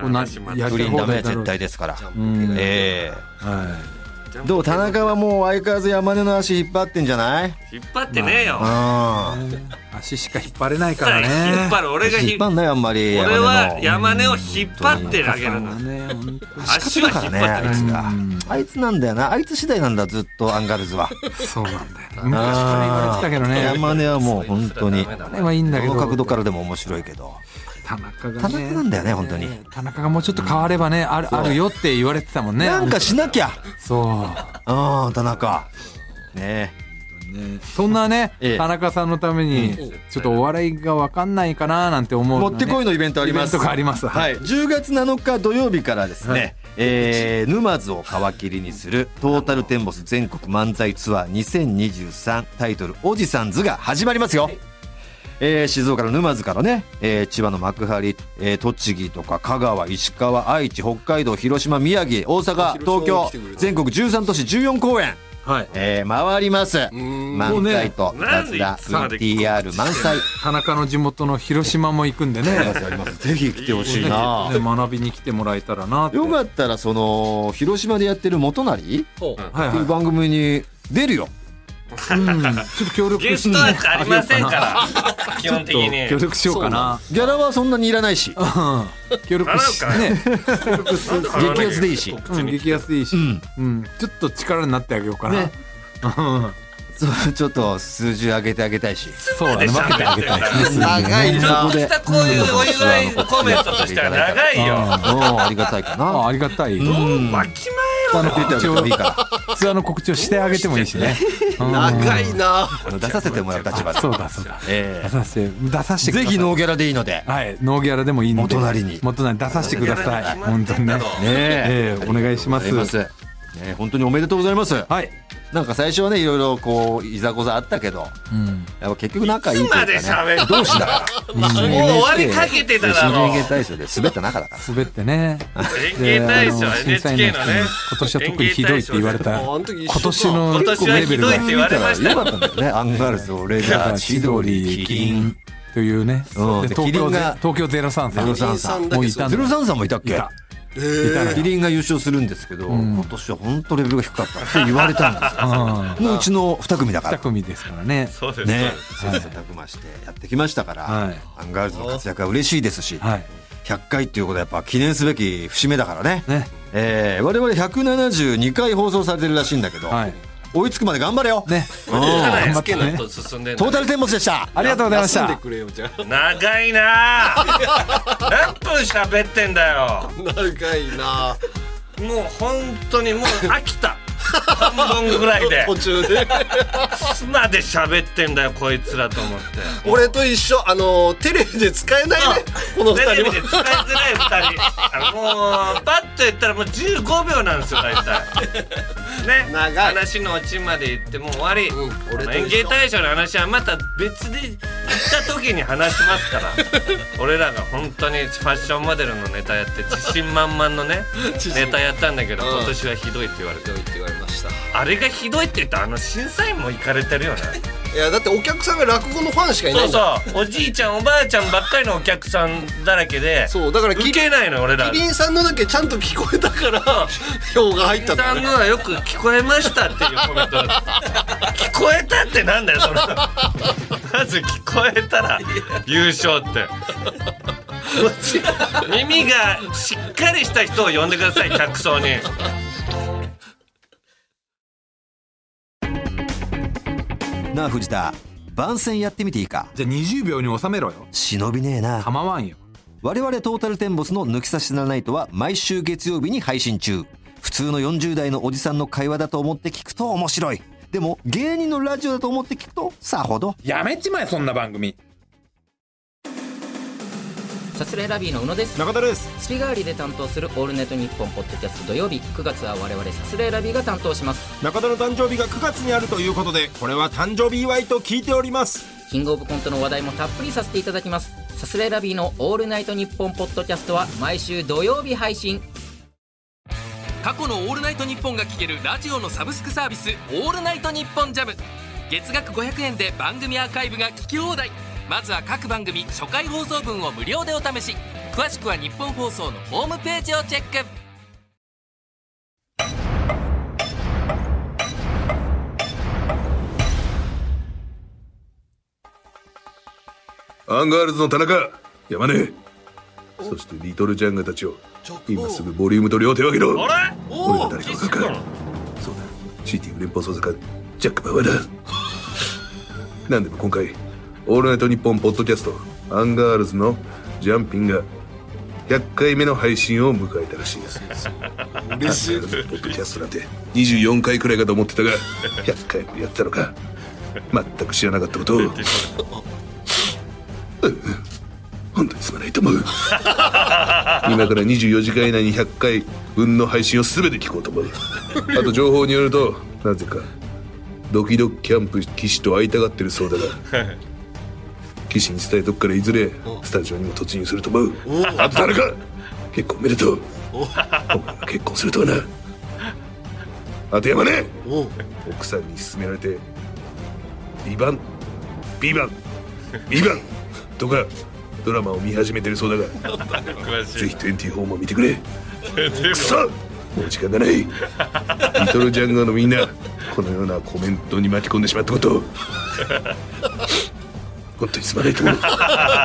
S4: ダメ絶対ですから。
S5: うん。
S4: え
S5: は
S4: えどう田中はもう相変わらず山根の足引っ張ってんじゃない？
S1: 引っ張ってねえよ。
S4: あ
S5: い、ね足しか引っ張れないからね。
S1: 引っ張る。俺が引っ
S4: 張んないあんまり。
S1: 俺は
S4: 山根
S1: を引っ張ってあげるの。
S5: ね本当に。
S1: 足は引っ張って
S4: だからねあいつが
S5: うん。
S4: あいつなんだよな。あいつ次第なんだずっとアンガールズは。
S5: そうなんだよ昔から言われてたけどね。
S4: 山根はもう本当に。
S5: あれはいいんだけど。
S4: 角度からでも面白いけど
S5: 田中が
S4: 田
S5: ね
S4: 中なんだよね本当に。
S5: 田中がもうちょっと変わればねあるあるよって言われてたもんね
S4: なんかしなきゃ。
S5: そう。
S4: うん田中。ね。
S5: ね。そんなね、
S4: ええ。
S5: 田中さんのために、ちょっとお笑いが分かんないかななんて思うのね、
S4: もってこいのイベントあります。
S5: イベントがあります。
S4: はい、10月7日土曜日からですね、
S5: はい。
S4: えー沼津を皮切りにするトータルテンボス全国漫才ツアー2023タイトル「おじさんズ」が始まりますよ、えー静岡の沼津からね、えー千葉の幕張、えー栃木とか香川石川愛知北海道広島宮城大阪東京全国13都市14公演、
S5: はい。
S4: えー回ります
S2: ん
S4: 漫才と
S1: なんで
S4: 雑談
S1: いつまで
S4: TR 満載
S5: 田中の地元の広島も行くんでね。<laughs>
S4: ぜひ来てほしいな
S5: ね学びに来てもらえたらな。
S4: よかったらその広島でやってる元成。っていう番組に出るよ。
S5: うん、ちょっと協力
S1: ゲストなんかありませんから。基本的に。
S5: 協力しようかな。
S4: ギャラはそんなにいらないし、
S5: うん。協力し
S1: 払うか
S5: ね。協力する
S4: 激安でいいし。
S5: うん、激安でいいし、うん、ちょっっと力になってあげようかな。
S4: ね。
S5: うん
S4: そうちょっと数字上げてあげたいし。
S5: そうだね、分けてあげたいですね。
S2: 長いな
S1: こういうお祝いコメントとしては長いよ
S4: うんありがたいか
S5: あ
S4: な。
S5: ありがたい。
S4: うん。
S1: わき
S5: ツアーの
S4: 出てあげて
S5: 告知を
S4: もいいか
S5: ツアーの告知をしてあげてもいいしね。うん
S2: 長いな
S4: ら。あの出させてもらう立場で。
S5: そうだそうだ。
S4: え
S5: 出させて出させて
S4: ぜひノーギャラでいいので。
S5: はいノーギャラでもいいので
S4: 元成に
S5: 元成に出させてください。本当にね。
S4: ねえ。
S5: ええお願いします。
S4: ねえ本当におめでとうございます。
S5: はい。
S4: なんか最初はねいろいろこういざこざあったけど、
S5: うん。
S4: やっぱ結局仲いいというか
S1: まで喋
S4: ね。
S1: る？
S4: 同志だから。
S1: もう終わりかけてただろ
S4: 新人芸大賞で滑った仲だから。
S5: 滑ってね。
S1: 演芸大賞 NHK
S5: の人に
S1: のね
S5: 今年は特にひどいって言われた。今年の
S1: 今年はひどいって言われました
S4: よか
S1: よ
S4: ったんだよね。アンガールズ、俺
S5: だから
S4: が
S5: 千鳥キリンというね。
S4: うん
S5: 東京東京ゼロ三さん。
S4: 03
S2: さんだけそう
S5: もういたんだ
S4: ゼロ三さんもいたっけ？キリンが優勝するんですけど、今年は本当レベルが低かったって言われたんですよ。<laughs>
S5: うん。
S4: のうちの二組だか
S5: 二
S4: ら。
S5: 組ですからね。
S1: そうです
S4: ね、切磋琢磨してやってきましたから、
S5: はい
S4: アンガールズの活躍は嬉しいですし、
S5: はい。
S4: 100回っていうことはやっぱ記念すべき節目だからね。
S5: ね。
S4: えー我々172回放送されてるらしいんだけど、
S5: はい。
S4: 追いつくまで頑張れよ。
S5: ね。
S4: うん
S5: 頑張ってね。
S4: トータルテンボスでした。
S5: ありがとうございました
S2: 休んで。くれよじゃあ
S1: 長いなあ <laughs> 何分喋ってんだよ
S2: 長いな
S1: もう本当にもう飽きた半分ぐらいで。
S2: 途中で。
S1: つまで喋ってんだよこいつらと思って。
S2: 俺と一緒。あのテレビで使えないね。この二
S1: テレビで使いづらい二人。あのもうパッと言ったらもう15秒なんですよ大体。ね。
S2: 長い。
S1: 話のオチまで言ってもう終わり、演芸大賞の話はまた別で行った時に話しますから。俺らが本当にファッションモデルのネタやって自信満々のね <laughs> ネタやったんだけど
S2: うん。
S1: 今年はひどいって言われて
S2: した。
S1: あれがひどいって言ったらあの審査員も行かれてるよね。<laughs>
S2: いやだってお客さんが落語のファンしかいな
S1: そ
S2: いうんだ
S1: そう。おじいちゃんおばあちゃんばっかりのお客さんだらけで
S2: そうだからキリ
S1: 受けないの俺ら。
S2: キリンさんのだけちゃんと聞こえたから <laughs> 票が入ったんだね。
S1: さんのはよく聞こえましたっていうコメント <laughs> 聞こえたってなんだよそれまず聞こえたら優勝って。耳がしっかりした人を呼んでください客層に
S4: なあ藤田。番宣やってみていいか。
S5: じゃあ20秒に収めろよ。
S4: 忍びねえな。
S5: 構わんよ。
S4: 我々トータルテンボスの抜き差しならないとは毎週月曜日に配信中。普通の40代のおじさんの会話だと思って聞くと面白い。でも芸人のラジオだと思って聞くとさほど。
S5: やめちまえそんな番組
S6: サスレラビーの宇野です。
S7: 中田です。
S6: 月替わりで担当する「オールネットニッポン」ポッドキャスト土曜日。9月は我々サスレラビーが担当します。
S7: 中田の誕生日が9月にあるということでこれは誕生日祝いと聞いております。
S6: キングオブコントの話題もたっぷりさせていただきます。サスレラビーの「オールナイトニッポン」ポッドキャストは毎週土曜日配信。
S8: 過去の「オールナイトニッポン」が聴けるラジオのサブスクサービス「オールナイトニッポンジャム。月額500円で番組アーカイブが聞き放題まずは各番組初回放送分を無料でお試し。詳しくは日本放送のホームページをチェック。
S9: アンガールズの田中山根。そしてリトルジャンガたちを今すぐボリュームと両手を挙げろ。
S1: あれ？
S9: 俺が誰か分かる。かそうだ。CTF 連邦捜査官ジャック・バウアーだ。<laughs> なんでも今回「オールナイトニッポン」ポッドキャストアンガールズのジャンピンが100回目の配信を迎えたらしいです。嬉しい。ポッドキャストなんて24回くらいかと思ってたが100回もやってたのか。全く知らなかったことを。う <laughs> ん本当にすまないと思う。今から24時間以内に100回分の配信を全て聞こうと思う。あと情報によるとなぜかドキドキキャンプ岸と会いたがってるそうだが岸に伝えとくからいずれスタジオにも突入すると思う。あと誰か？結婚おめでとう。お前が結婚するとはな。あと山根。奥さんに勧められて「ビバン。ビバン。ビバン。とかドラマを見始めてるそうだが。ぜひ24も見てくれ。くそ。もう時間がない。リトルジャンガーのみんなこのようなコメントに巻き込んでしまったこと。を本当にすまないと思 <laughs> う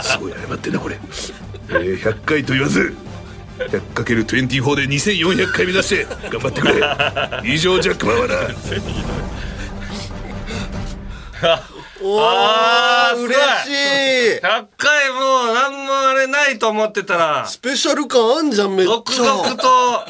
S9: すごい謝ってんなこれ、えー、100回と言わず 100×24 で2400回目指して頑張ってくれ。以上ジャック・バウアーだ。<laughs>
S2: お
S1: あー
S2: ー嬉しい。
S1: 100回もう何もあれないと思ってたら。
S2: スペシャル感あんじゃんめっ
S1: 続
S2: ちゃ。
S1: 々と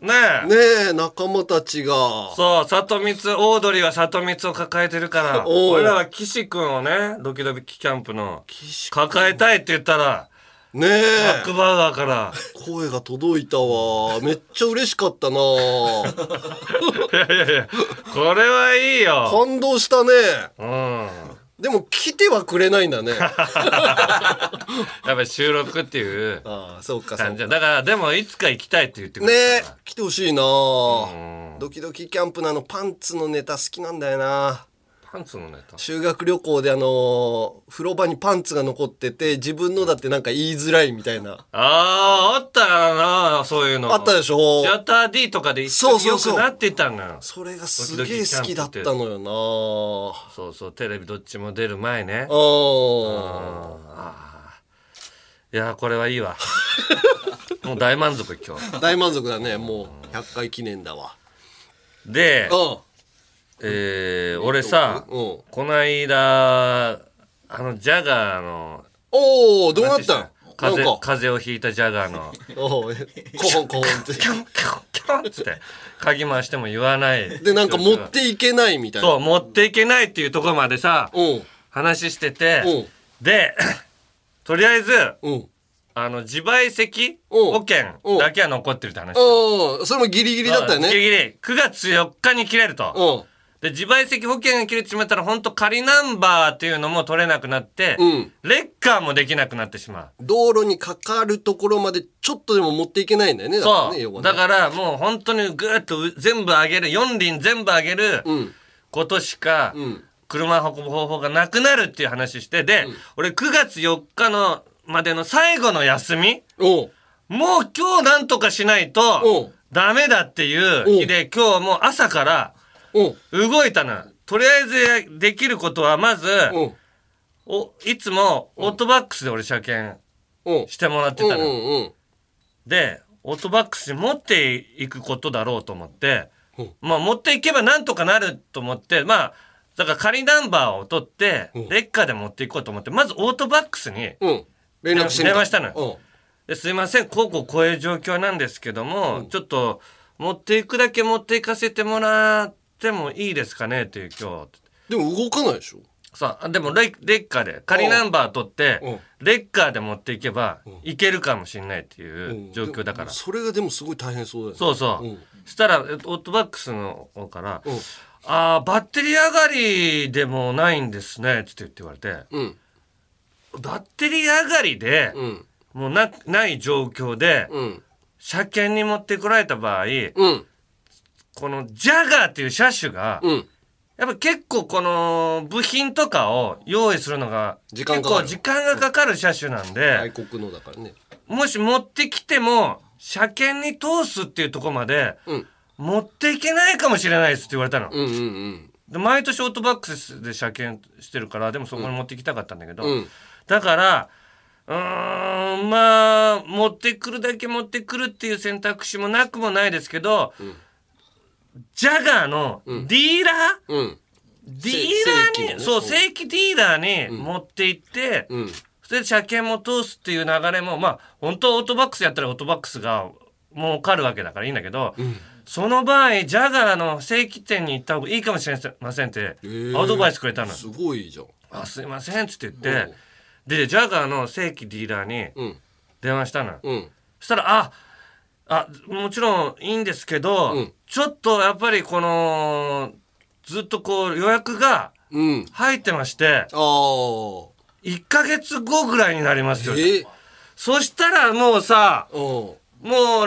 S1: ねえ。
S2: ねえ仲間たちが。
S1: そう、里光、オードリーは里光を抱えてるから、俺らは岸君をね、ドキドキキャンプの、抱えたいって言ったら、
S2: ね
S1: バッ
S2: え
S1: クバーガーから、
S2: 声が届いたわ。めっちゃ嬉しかったな。<laughs> い
S1: やいやいや、これはいいよ。
S2: 感動したね。
S1: うん。
S2: でも来てはくれないんだね。<laughs>
S1: やっぱり収録っていう
S2: ああそうかそう
S1: 感じ
S2: か
S1: だから、でもいつか行きたいって言ってく
S2: ね
S1: れ
S2: え来てほしいなドキドキキャンプのあのパンツのネタ好きなんだよな
S1: パンツのネタ。
S2: 修学旅行であの風呂場にパンツが残ってて自分のだってなんか言いづらいみたいな。
S1: ああ、あったよな、そういうの。
S2: あったでしょ？
S1: シアター D とかで一緒によくなってたのよ。
S2: それがすげえ好きだったのよな。
S1: そうそう、テレビどっちも出る前ね。
S2: あ
S1: いやこれはいいわ。<laughs> もう大満足今日
S2: 大満足だねもう。100回記念だわ。
S1: で
S2: うん
S1: えー、俺さ
S2: うん。
S1: この間あのジャガーの
S2: おおどうなったん？
S1: 話風邪をひいたジャガーの。<laughs>
S2: コホンコホンって。
S1: キャンキャンキャンっつって。鍵回しても言わない。
S2: でなんか持っていけないみたいな。
S1: そう持っていけないっていうところまでさ
S2: うん。
S1: 話してて。
S2: うん。
S1: で <laughs> とりあえず
S2: うん。
S1: あの自賠責
S2: うん。
S1: 保険だけは残ってるって話。
S2: うんそれもギリギリだったよね。
S1: ギリギリ。9月4日に切れると。
S2: うん
S1: で自賠責保険が切れてしまったら本当仮ナンバーっていうのも取れなくなって、
S2: うん。
S1: レッカーもできなくなってしまう。
S2: 道路にかかるところまでちょっとでも持っていけないんだよねだから
S1: そう、
S2: ね。
S1: だからもう本当にぐーっとう全部上げる4輪全部上げる
S2: うん。
S1: ことしか
S2: うん。
S1: 車運ぶ方法がなくなるっていう話してで、俺9月4日のまでの最後の休みもう今日なんとかしないとダメだっていう日で今日もう朝から動いたの。とりあえずできることはまず、
S2: お
S1: いつもオートバックスで俺車検してもらってたの。で、オートバックスに持っていくことだろうと思って
S2: うん、
S1: まあ持っていけばなんとかなると思って、まあ、だから仮ナンバーを取って、
S2: うん。
S1: レッカーで持っていこうと思って、まずオートバックスに、
S2: うん。連絡して
S1: 電話したのよ。すいません、こうこうこういう状況なんですけども、ちょっと持っていくだけ持っていかせてもらっってもいいですかねっていう今日
S2: でも動かないでしょ？
S1: さあでもレレッカーで。仮ナンバー取って
S2: うん。
S1: レッカーで持っていけばいけるかもしれないっていう状況だから。
S2: それがでもすごい大変そうだよね。
S1: そうそう、
S2: ん。
S1: したらえオートバックスの方から
S2: うん「
S1: あーバッテリー上がりでもないんですね」って言って言われて
S2: うん。
S1: バッテリー上がりで
S2: うん。
S1: もうなない状況で
S2: うん。
S1: 車検に持ってこられた場合
S2: うん
S1: このジャガーっていう車種が
S2: うん。
S1: やっぱ結構この部品とかを用意するのが
S2: 時間かかる。
S1: 結構時間がかかる車種なんで、
S2: 外国のだからね。
S1: もし持ってきても車検に通すっていうところまで
S2: うん。
S1: 持っていけないかもしれないですって言われたの。
S2: うんうん
S1: で毎年オートバックスで車検してるからでもそこに持ってきたかったんだけど、
S2: うん。うん
S1: だからうーんまあ持ってくるだけ持ってくるっていう選択肢もなくもないですけど、ジャガーのディーラー、
S2: うん。
S1: ディーラーに、
S2: ね。
S1: そう、正規ディーラーに持って行って、
S2: うん。
S1: それで車検も通すっていう流れも、まあ、本当オートバックスやったらオートバックスが儲かるわけだからいいんだけど、その場合、ジャガーの正規店に行った方がいいかもしれません。って、
S2: ー。
S1: アドバイスくれたの。
S2: すごいじゃん。
S1: あ、すいませんっつって言って、で、ジャガーの正規ディーラーに
S2: うん。
S1: 電話したの。
S2: うん。
S1: そしたら、あ、あ、もちろんいいんですけど、
S2: うん。
S1: ちょっとやっぱりこの、ずっとこう予約が
S2: うん。
S1: 入ってまして、
S2: ああ
S1: 1ヶ月後ぐらいになりますよ。
S2: え？
S1: そしたらもうさ、
S2: うん。
S1: も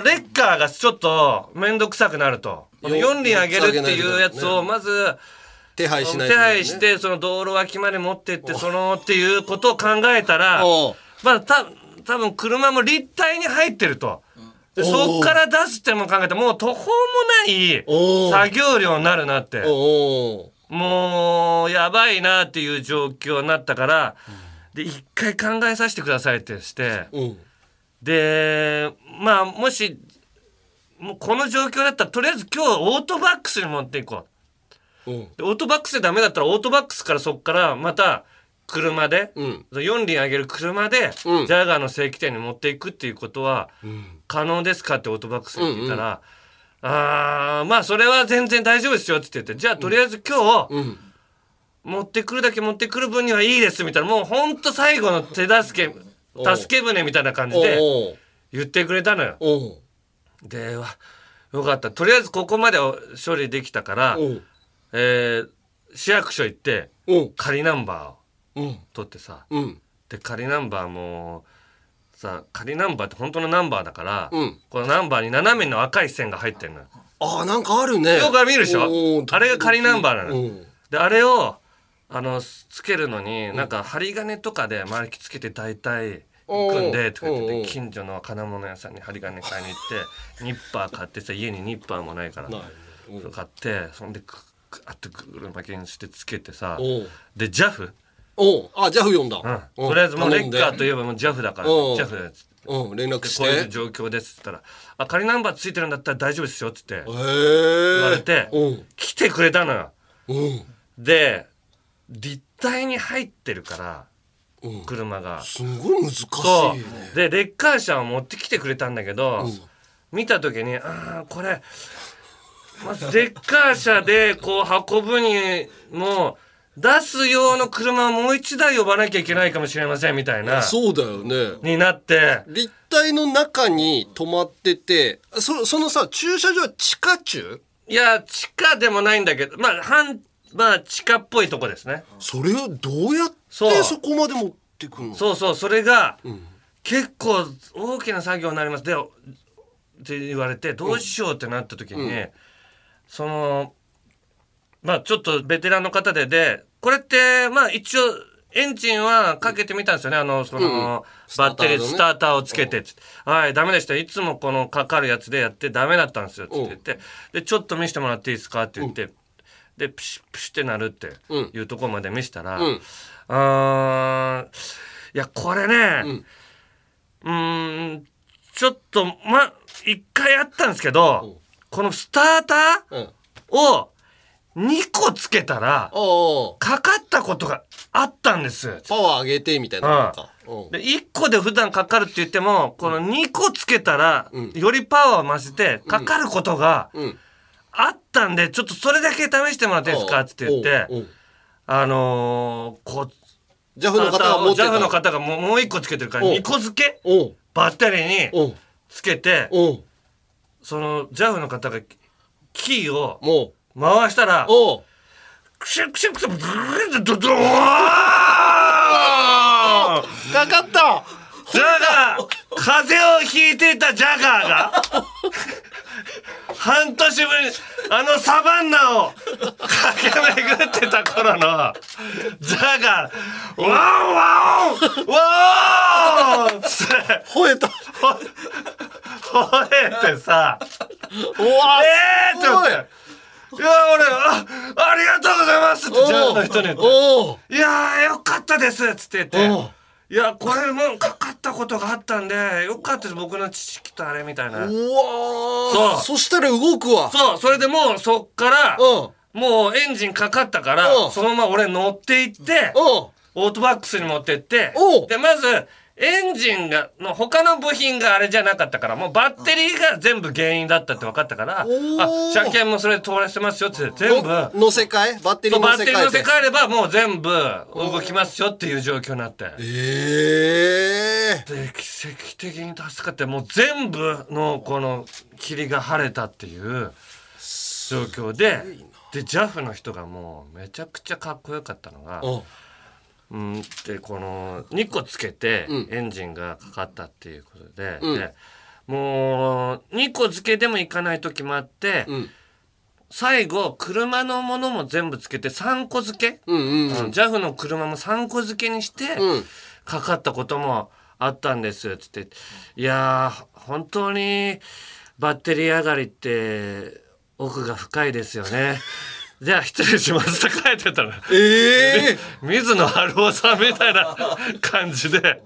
S1: うレッカーがちょっとめんどくさくなると。この
S2: よ
S1: 4輪あげるっていうやつを
S2: ね。
S1: まず
S2: 手配しない
S1: 手
S2: とね。
S1: 配して、その道路脇まで持ってって、そのっていうことを考えたら、
S2: お。う
S1: まあた多分車も立体に入ってると。でそっから出すってのも考えてもう途方もない作業量になるなって。もうやばいなっていう状況になったから、で一回考えさせてくださいってして。
S2: うん。
S1: でまあもしもうこの状況だったらとりあえず今日オートバックスに持っていこ
S2: う。ん。
S1: うでオートバックスでダメだったらオートバックスからそっからまた車で、
S2: うん。
S1: 4輪あげる車で、
S2: うん。
S1: ジャガーの正規店に持っていくっていうことは
S2: うん。
S1: 可能ですかってオートバックスに聞いたら、あーまあそれは全然大丈夫ですよって言ってじゃあとりあえず今日、
S2: うん。
S1: 持ってくるだけ持ってくる分にはいいですみたいなもうほんと最後の手助け助け舟みたいな感じで言ってくれたのよ。でわよかった。とりあえずここまで処理できたから、えー市役所行って仮ナンバーを。
S2: うん
S1: 取ってさ
S2: うん。
S1: で仮ナンバーもさ仮ナンバーって本当のナンバーだから、
S2: うん。
S1: このナンバーに斜めの赤い線が入ってるのよ。
S2: ああなんかあるね。
S1: よく見るでしょ？あれが仮ナンバーなの。
S2: うん。
S1: であれをあのつけるのになんか針金とかで巻きつけて大体行くんでとか言って近所の金物屋さんに針金買いに行って <laughs> ニッパー買ってさ家にニッパーもないから買ってそんでくくあってぐる巻きにしてつけてさで JAF
S2: おう。あジャフ読んだ。
S1: うん。とりあえずもうレッカーといえばもう JAF だから
S2: おう
S1: JAF で
S2: うん。連絡し
S1: こういう
S2: て
S1: 状況ですって言ったら「あ仮ナンバーついてるんだったら大丈夫ですよ」っつって言われて
S2: うん。
S1: 来てくれたのよ。
S2: うん。
S1: で立体に入ってるから
S2: うん。
S1: 車が。
S2: すごい難しい
S1: そ
S2: ね
S1: う。でレッカー車を持ってきてくれたんだけど、
S2: うん。
S1: 見た時にああこれまずレッカー車でこう運ぶにも出す用の車をもう一台呼ばなきゃいけないかもしれませんみたいな。
S2: そうだよね。
S1: になって。
S2: 立体の中に止まっててそそのさ駐車場は地下駐
S1: いや地下でもないんだけどまあ半まあ地下っぽいとこですね。
S2: それをどうやって
S1: そ
S2: こまで持ってくの？
S1: そうそうそれが、
S2: ん。
S1: 結構大きな作業になります。でって言われてどうしようってなった時に、そのまあちょっとベテランの方ででこれってまあ一応エンジンはかけてみたんですよね。あのその、バッテリース
S2: スターター
S1: をつけてつって。はいダメでした。いつもこのかかるやつでやってダメだったんですよ。つって言って。でちょっと見せてもらっていいですか？って言って。でプシュプシュってなるっていうところまで見せたら、
S2: うん。
S1: あーいやこれねうーんちょっとま一回あったんですけどこのスタータ
S2: うん。
S1: ーを2個つけたらかかったことがあったんです。
S2: パワー上げてみたいな
S1: で1個で普段かかるって言ってもこの2個つけたら
S2: うん。
S1: よりパワーを増してかかることが
S2: うん。
S1: あっったんでちょっとそれだけ試してもらっていいですか？って言ってあのー、こう
S2: ジャフの方が持ってた。
S1: ジャフの方がもうもう一個つけてるから
S2: おう。
S1: 2個付けバッテリーにつけてそのジャフの方がキーを
S2: も
S1: 回したら
S2: うおう
S1: クシュクシュクシュドドーン
S2: かかった
S1: ジャガー風邪をひいていたジャガーが半年ぶりにあのサバンナを駆け巡ってた頃のジャガーワンワンワンつって
S2: 吠えた
S1: 吠えてさ
S2: うわ
S1: えーって思って。いや、俺、あ、ありがとうございますって、ジャガーの人に言って。いやー、よかったですっつって言って。いや、これもかかったことがあったんで、よかったです、僕の知識とあれみたいな。
S2: うわ
S1: そう。
S2: そしたら動くわ。
S1: そう、それでもうそっから、
S2: う。ん
S1: もうエンジンかかったから、
S2: う。ん
S1: そのまま俺乗って行って、
S2: う。ん
S1: オートバックスに持ってってで、まず、エンジンが、の他の部品があれじゃなかったから、もうバッテリーが全部原因だったって分かったから、あ、
S2: ー。
S1: 車検もそれで通らせてますよって全部、
S2: の乗せ替え？バッテリー
S1: そうバ
S2: 乗せ替えて
S1: ッテリー乗せ替えればもう全部動きますよっていう状況になって。
S2: ええ
S1: で奇跡的に助かってもう全部のこの霧が晴れたっていう状況でで JAF の人がもうめちゃくちゃかっこよかったのが、
S2: うん。
S1: うん、でこの2個つけて
S2: うん。
S1: エンジンがかかったっていうことで,、
S2: うん。
S1: でもう2個付けでもいかない時もあって、
S2: うん。
S1: 最後車のものも全部つけて3個付け、
S2: うんうん
S1: あの JAF の車も3個付けにして、
S2: うん。
S1: かかったこともあったんです。つっていやー本当にバッテリー上がりって奥が深いですよね <laughs> じゃあ失礼しますって書いてたの
S2: ええ
S1: 水野晴夫さんみたいな感じで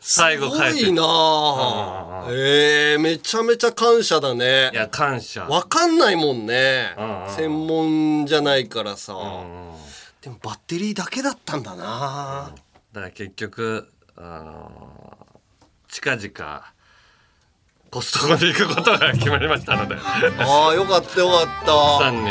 S1: 最後書いて。
S2: すごいなあ。ええめちゃめちゃ感謝だね。
S1: いや感謝。
S2: わかんないもんね。
S1: うんうん。
S2: 専門じゃないからさ。
S1: うん
S2: でもバッテリーだけだったんだな
S1: だから結局あのー近々コストコに行くことが決まりましたので。
S2: ああよかったよかった。
S1: さんに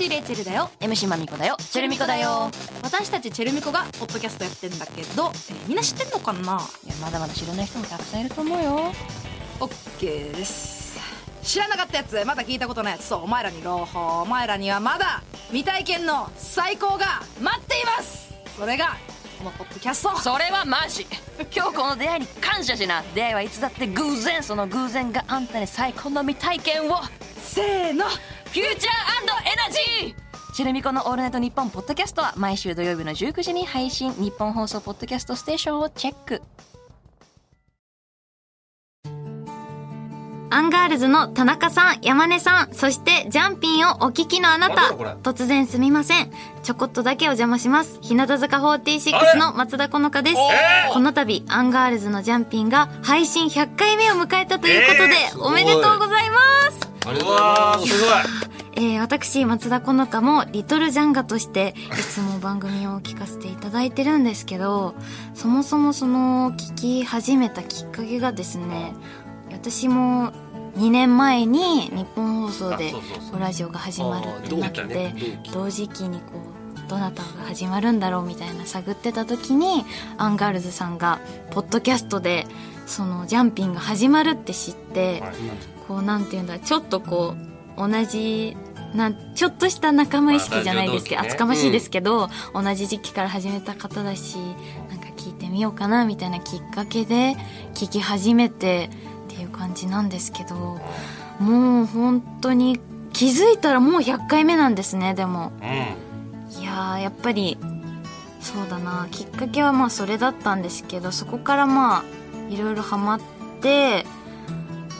S10: MC レイチェルだよ。MC マミコだよ。チェルミコだよ。私たちチェルミコがポッドキャストやってんだけど、えーみんな知ってんのかな？いやまだまだ知らない人もたくさんいると思うよ。オッケーです。知らなかったやつまだ聞いたことないやつ。そうお前らに朗報。お前らにはまだ未体験の最高が待っています。それがこのポッドキャスト。
S11: それはマジ。<laughs> 今日この出会いに感謝しな。出会いはいつだって偶然。その偶然があんたに最高の未体験を。
S10: せーの
S11: フューチャーエナジーチェルミコの「オールナイトニッポン」ポッドキャストは毎週土曜日の19時に配信ニッポン放送ポッドキャストステーションをチェック
S12: アンガールズの田中さん、山根さん、そしてジャンピンをお聞きのあなた突然すみません。ちょこっとだけお邪魔します。日向坂46の松田好花です。この度、アンガールズのジャンピンが配信100回目を迎えたということで、
S1: えー
S12: おめでとうございます。
S2: あり
S1: うわーすごい。
S12: えー私、松田好花もリトルジャンガとして、いつも番組を聞かせていただいてるんですけど、そもそもその、聞き始めたきっかけがですね、私も2年前にニッポン放送でラジオが始まるってなって
S1: 同
S12: 時期にこうどなたが始まるんだろうみたいな探ってた時にアンガールズさんがポッドキャストでそのジャンピンが始まるって知ってこうなんていうんだちょっとこう同じなんちょっとした仲間意識じゃないですけど、厚かましいですけど、同じ時期から始めた方だしなんか聞いてみようかなみたいなきっかけで聞き始めてっていう感じなんですけどもう本当に気づいたらもう100回目なんですねでも。
S1: うん。
S12: いやーやっぱりそうだな。きっかけはまあそれだったんですけどそこからまあいろいろハマって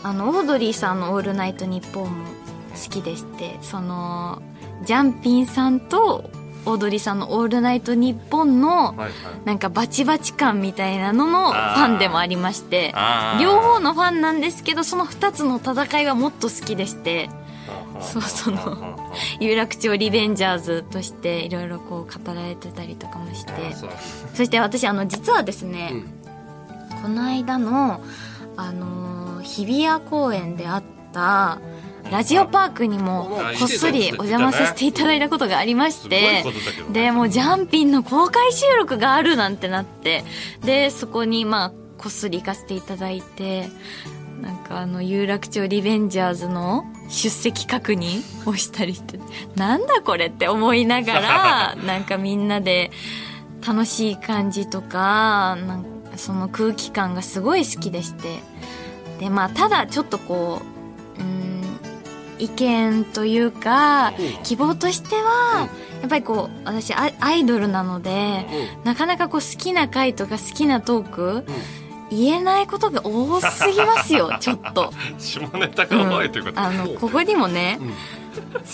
S12: あのオードリーさんの「オールナイトニッポン」も好きでしてそのジャンピンさんとオードリーさんの「オールナイトニッポン」のなんかバチバチ感みたいなののファンでもありまして両方のファンなんですけどその2つの戦いがもっと好きでしてそうその有楽町リベンジャーズとしていろいろこう語られてたりとかもして。
S1: そ
S12: して私あの実はですね、この間の、あのー日比谷公園であったラジオパークにも
S1: あ
S12: こっそりお邪魔させていただいたことがありましてでもうジャンピンの公開収録があるなんてなってでそこにまあこっそり行かせていただいてなんかあの有楽町リベンジャーズの出席確認をしたりしてなんだこれって思いながら <laughs> なんかみんなで楽しい感じとかなんかその空気感がすごい好きでしてでまあただちょっとこううん意見というか希望としてはやっぱりこう私アアイドルなのでなかなかこう好きな回とか好きなトーク言えないことが多すぎますよ <laughs> ちょっと。
S1: 下ネタが多いということ、
S12: あのここにもね、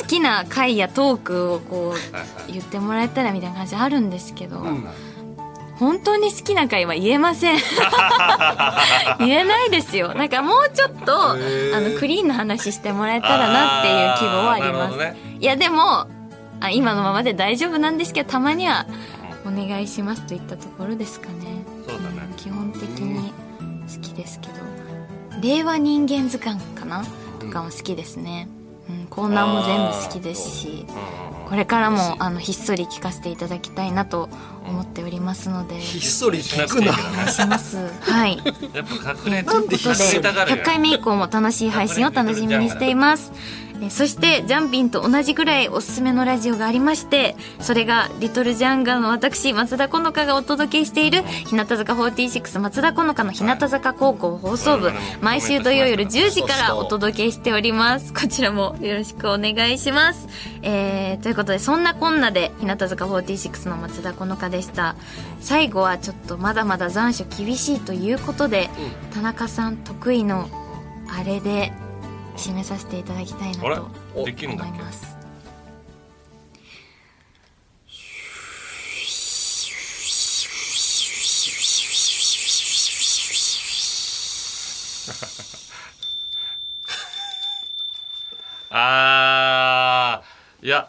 S12: 好きな回やトークをこう言ってもらえたらみたいな感じあるんですけど、本当に好きな回は言えません。<laughs> 言えないですよ。なんかもうちょっとあのクリーンな話してもらえたらなっていう希望はあります、
S1: ね。
S12: いやでもあ今のままで大丈夫なんですけどたまにはお願いしますといったところですかね。
S1: そうだね。
S12: 基本的に好きですけど。令和人間図鑑かな？とかも好きですね、うん、コーナーも全部好きですしこれからもあのひっそり聞かせていただきたいなと思っておりますので。
S2: ひっそり聞くな
S1: し
S12: ます。はい。
S1: やっぱ隠れ
S12: ということで
S1: 隠れたがるよ。
S12: 100回目以降も楽しい配信を楽しみにしていますえそしてジャンピンと同じぐらいおすすめのラジオがありましてそれがリトルジャンガーの私松田好花がお届けしている日向坂46松田好花の日向坂高校放送部毎週土曜夜10時からお届けしております。こちらもよろしくお願いします。えー、ということでそんなこんなで日向坂46の松田好花でした。最後はちょっとまだまだ残暑厳しいということで、田中さん得意のあれで締めさせていただきたいなと
S1: できるんだっけ？
S12: 思います。<laughs>
S1: あーいや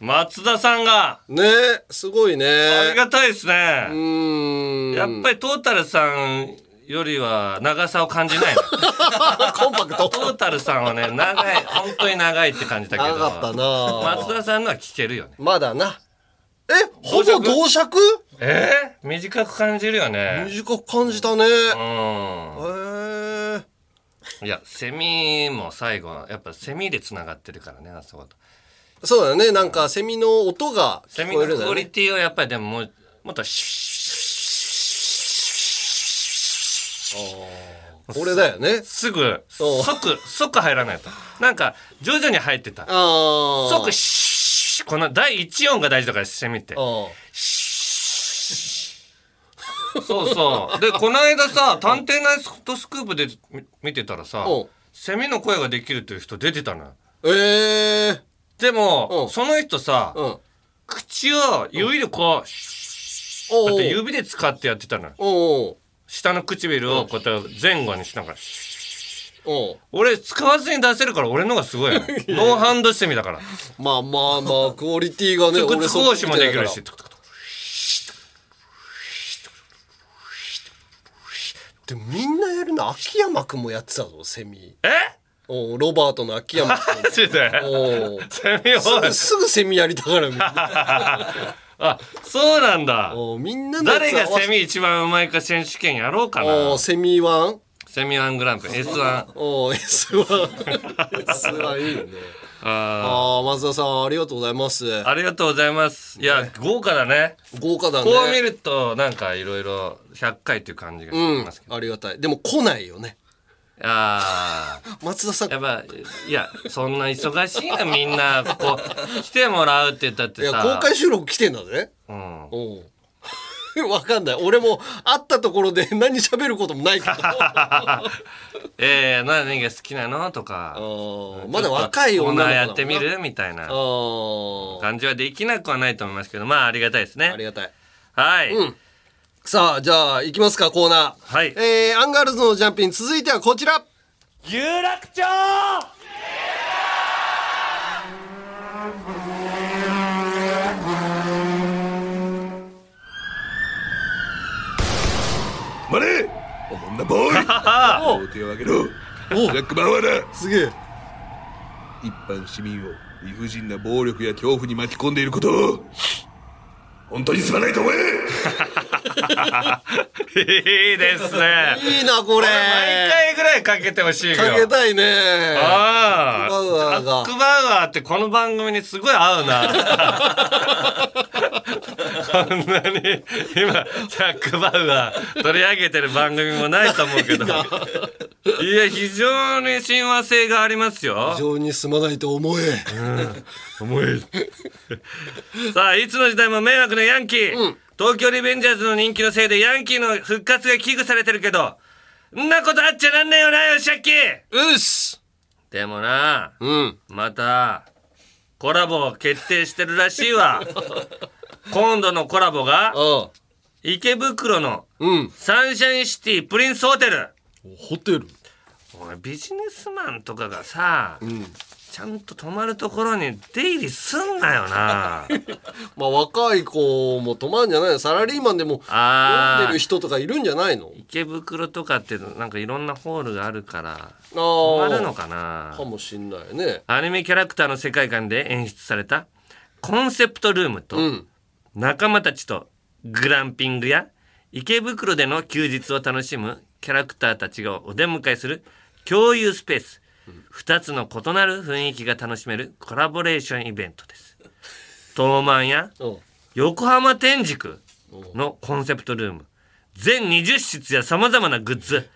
S1: 松田さんが。
S2: ねすごいね。
S1: ありがたいですね。
S2: うん。
S1: やっぱりトータルさんよりは長さを感じないの。<laughs>
S2: コンパクト。
S1: トータルさんはね長い本当に長いって感じたけど。
S2: 長かったな。
S1: 松田さんのは聞けるよね。
S2: まだな。えほぼ同尺？
S1: えー、短く感じるよね。
S2: 短く感じたね。
S1: うん。
S2: へえ
S1: いやセミも最後はやっぱセミでつながってるからねあそこと。
S2: そうだね。なんかセミの音が聞
S1: セミのクオ
S2: こえるんだよね。
S1: リティをやっぱりでももっとシ
S2: 俺だよね。
S1: すぐ即即入らないと。なんか徐々に入ってた。即シーこの第一音が大事だからセミって
S2: あ
S1: そうそう。でこの間さ <laughs>「探偵ナイトスクープ」で見見てたらさ
S2: う。ん
S1: セミの声ができるっていう人出てたのよ。
S2: ええ
S1: でもその人さ
S2: うん。
S1: 口を指でこう
S2: おう。
S1: こうやって指で使ってやってたのよ下の唇をこうやって前後にしながら
S2: お
S1: 俺使わずに出せるから俺のがすごいよノーハンドセミだから
S2: まあまあまあクオリティがね
S1: 直通講師もできるし
S2: でもみんなやるの秋山くんもやってたぞセミ
S1: え
S2: おロバートの秋山くん
S1: マジで
S2: お
S1: セミ
S2: すぐすぐセミやりたがるみんな
S1: あそうなんだ。
S2: おうみんな
S1: 誰がセミ一番うまいか選手権やろうか
S2: お
S1: な
S2: うセミワン？
S1: セミワングランプリ S1
S2: おう S ワン。S <laughs> ワンいいよね。
S1: あ
S2: ああ松田さんありがとうございます。
S1: ーありがとうございます。いや豪華だね。
S2: 豪華だね。
S1: こう見るとなんかいろいろ100回っていう感じがし
S2: うん
S1: ますけど、
S2: ありがたい。でも来ないよね
S1: ああ
S2: 松田さん
S1: やっぱいやそんな忙しいなみんなこう <laughs> 来てもらうって言ったっ
S2: いや
S1: てさ
S2: 公開収録来てんだぜ
S1: うん
S2: おう <laughs> わかんない。俺も会ったところで <laughs> 何喋ることもないけど。
S1: えー、何が好きなのとか。
S2: まだ若い女の子
S1: やってみるみたいな
S2: あ
S1: 感じはできなくはないと思いますけど、まあありがたいですね。あ
S2: りがたい。
S1: はい。
S2: うんさあ、じゃあ、行きますか、コーナー。
S1: はい。
S2: えー、アンガールズのジャンピン、続いてはこちら。
S1: 有楽町。
S9: まれおもんなボーイ。<laughs> 両手を上げろ。ジャック・バウアーだ
S2: すげえ。
S9: 一般市民を理不尽な暴力や恐怖に巻き込んでいることを本当にすまないと思え <laughs>
S1: いいですね。
S2: いいな、これ。
S1: 毎回ぐらいかけてほしいよ。
S2: かけたいね。
S1: ああ。
S2: バ
S1: ック・バウアーってこの番組にすごい合うな。<laughs> こんなに今、ジャック・バウアー取り上げてる番組もないと思うけど。いや、非常に親和性がありますよ。
S2: 非常にすまないと思え。
S1: 思え。さあ、いつの時代も迷惑なヤンキー。東京リベンジャーズの人気のせいでヤンキーの復活が危惧されてるけど、んなことあっちゃなんねえよな、よしあっき
S2: うっす
S1: でもな、
S2: うん。
S1: また、コラボ決定してるらしいわ。<laughs> 今度のコラボが、池袋のサンシャインシティプリンスホテル。
S2: ホテル。
S1: ビジネスマンとかがさ、ちゃんと泊まるところに出入りすんなよな。<laughs>
S2: まあ、若い子も泊まるんじゃないの？サラリーマンでも飲んでる人とかいるんじゃないの？
S1: 池袋とかってなんかいろんなホールがあるから、
S2: あ
S1: 泊
S2: ー
S1: まるのかな。
S2: かもしんないね。
S1: アニメキャラクターの世界観で演出されたコンセプトルームと、仲間たちとグランピングや池袋での休日を楽しむキャラクターたちがお出迎えする共有スペース。2つの異なる雰囲気が楽しめるコラボレーションイベントです。東満や横浜天竺のコンセプトルーム。全20室や様々なグッズ。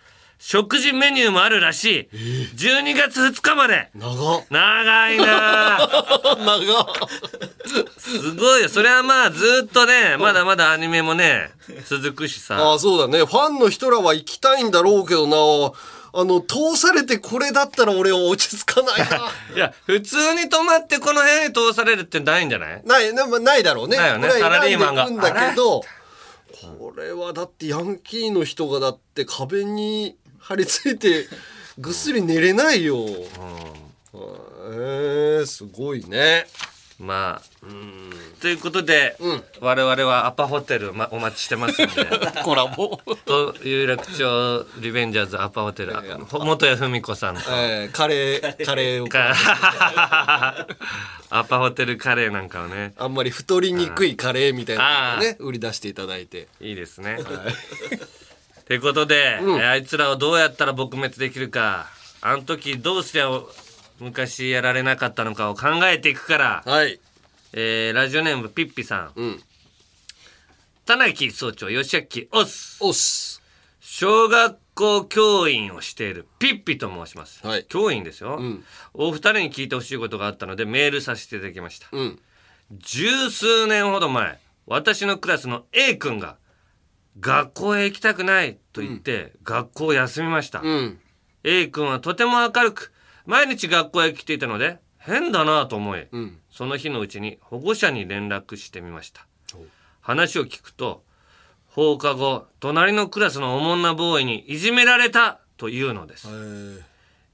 S1: 食事メニューもあるらしい。12月2日まで。
S2: 長
S1: 長いな <laughs>
S2: 長
S1: すごいよ。それはまあずっとね、まだまだアニメもね、続くしさ。
S2: ああ、そうだね。ファンの人らは行きたいんだろうけどな。あの、通されてこれだったら俺は落ち着かないな。<laughs>
S1: いや、普通に泊まってこの部屋に通されるってないんじゃない？
S2: ない、なないだろうね。
S1: ないよねサラリーマンが
S2: んだけど、これはだってヤンキーの人がだって壁に張り付いてぐっすり寝れないよ。えー、すごいね。
S1: まあ、ということで、我々はアパホテル、ま、お待ちしてますんで。<laughs>
S2: コラボ
S1: と、有楽町リベンジャーズアパホテル、あ元谷文子さんと。
S2: えー、カレー、カレーを。<laughs>
S1: アパホテルカレーなんかをね。
S2: あんまり太りにくいカレーみたいなのをね、売り出していただいて。
S1: いいですね。ということで、えーあいつらをどうやったら撲滅できるか、あの時どうすりゃ昔やられなかったのかを考えていくから、
S2: はい。
S1: えーラジオネームピッピさん。田中総長、吉明オス。
S2: オス。
S1: 小学校教員をしているピッピと申します。教員ですよ、お二人に聞いてほしいことがあったのでメールさせていただきました。十数年ほど前、私のクラスの A 君が、学校へ行きたくないと言って、学校を休みました。A 君はとても明るく、毎日学校へ来ていたので、変だなと思い、その日のうちに保護者に連絡してみました。話を聞くと、放課後、隣のクラスのおもんなボーイにいじめられたというのです。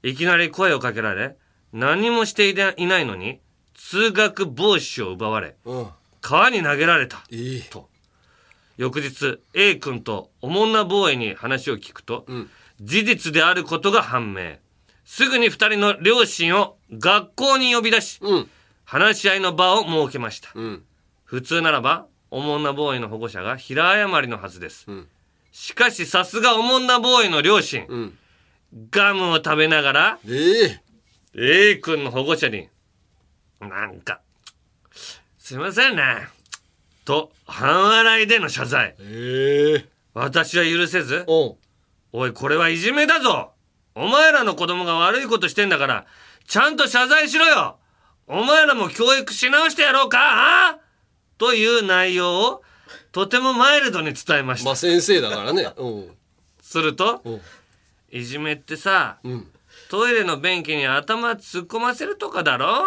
S1: いきなり声をかけられ、何もしていないのに、通学帽子を奪われ、川に投げられた。と。翌日、A 君とおもんなボーイに話を聞くと、事実であることが判明。すぐに二人の両親を学校に呼び出し、話し合いの場を設けました。普通ならば、おもんなボーイの保護者が平謝りのはずです。しかしさすがおもんなボーイの両親、ガムを食べながら、A 君の保護者に、なんか、すいませんね。と、半笑いでの謝罪。私は許せず、おい、これはいじめだぞ。お前らの子供が悪いことしてんだから、ちゃんと謝罪しろよ。お前らも教育し直してやろうかあという内容をとてもマイルドに伝えました。
S2: まあ先生だからね。<laughs> うん。
S1: すると、いじめってさ、トイレの便器に頭突っ込ませるとかだろ？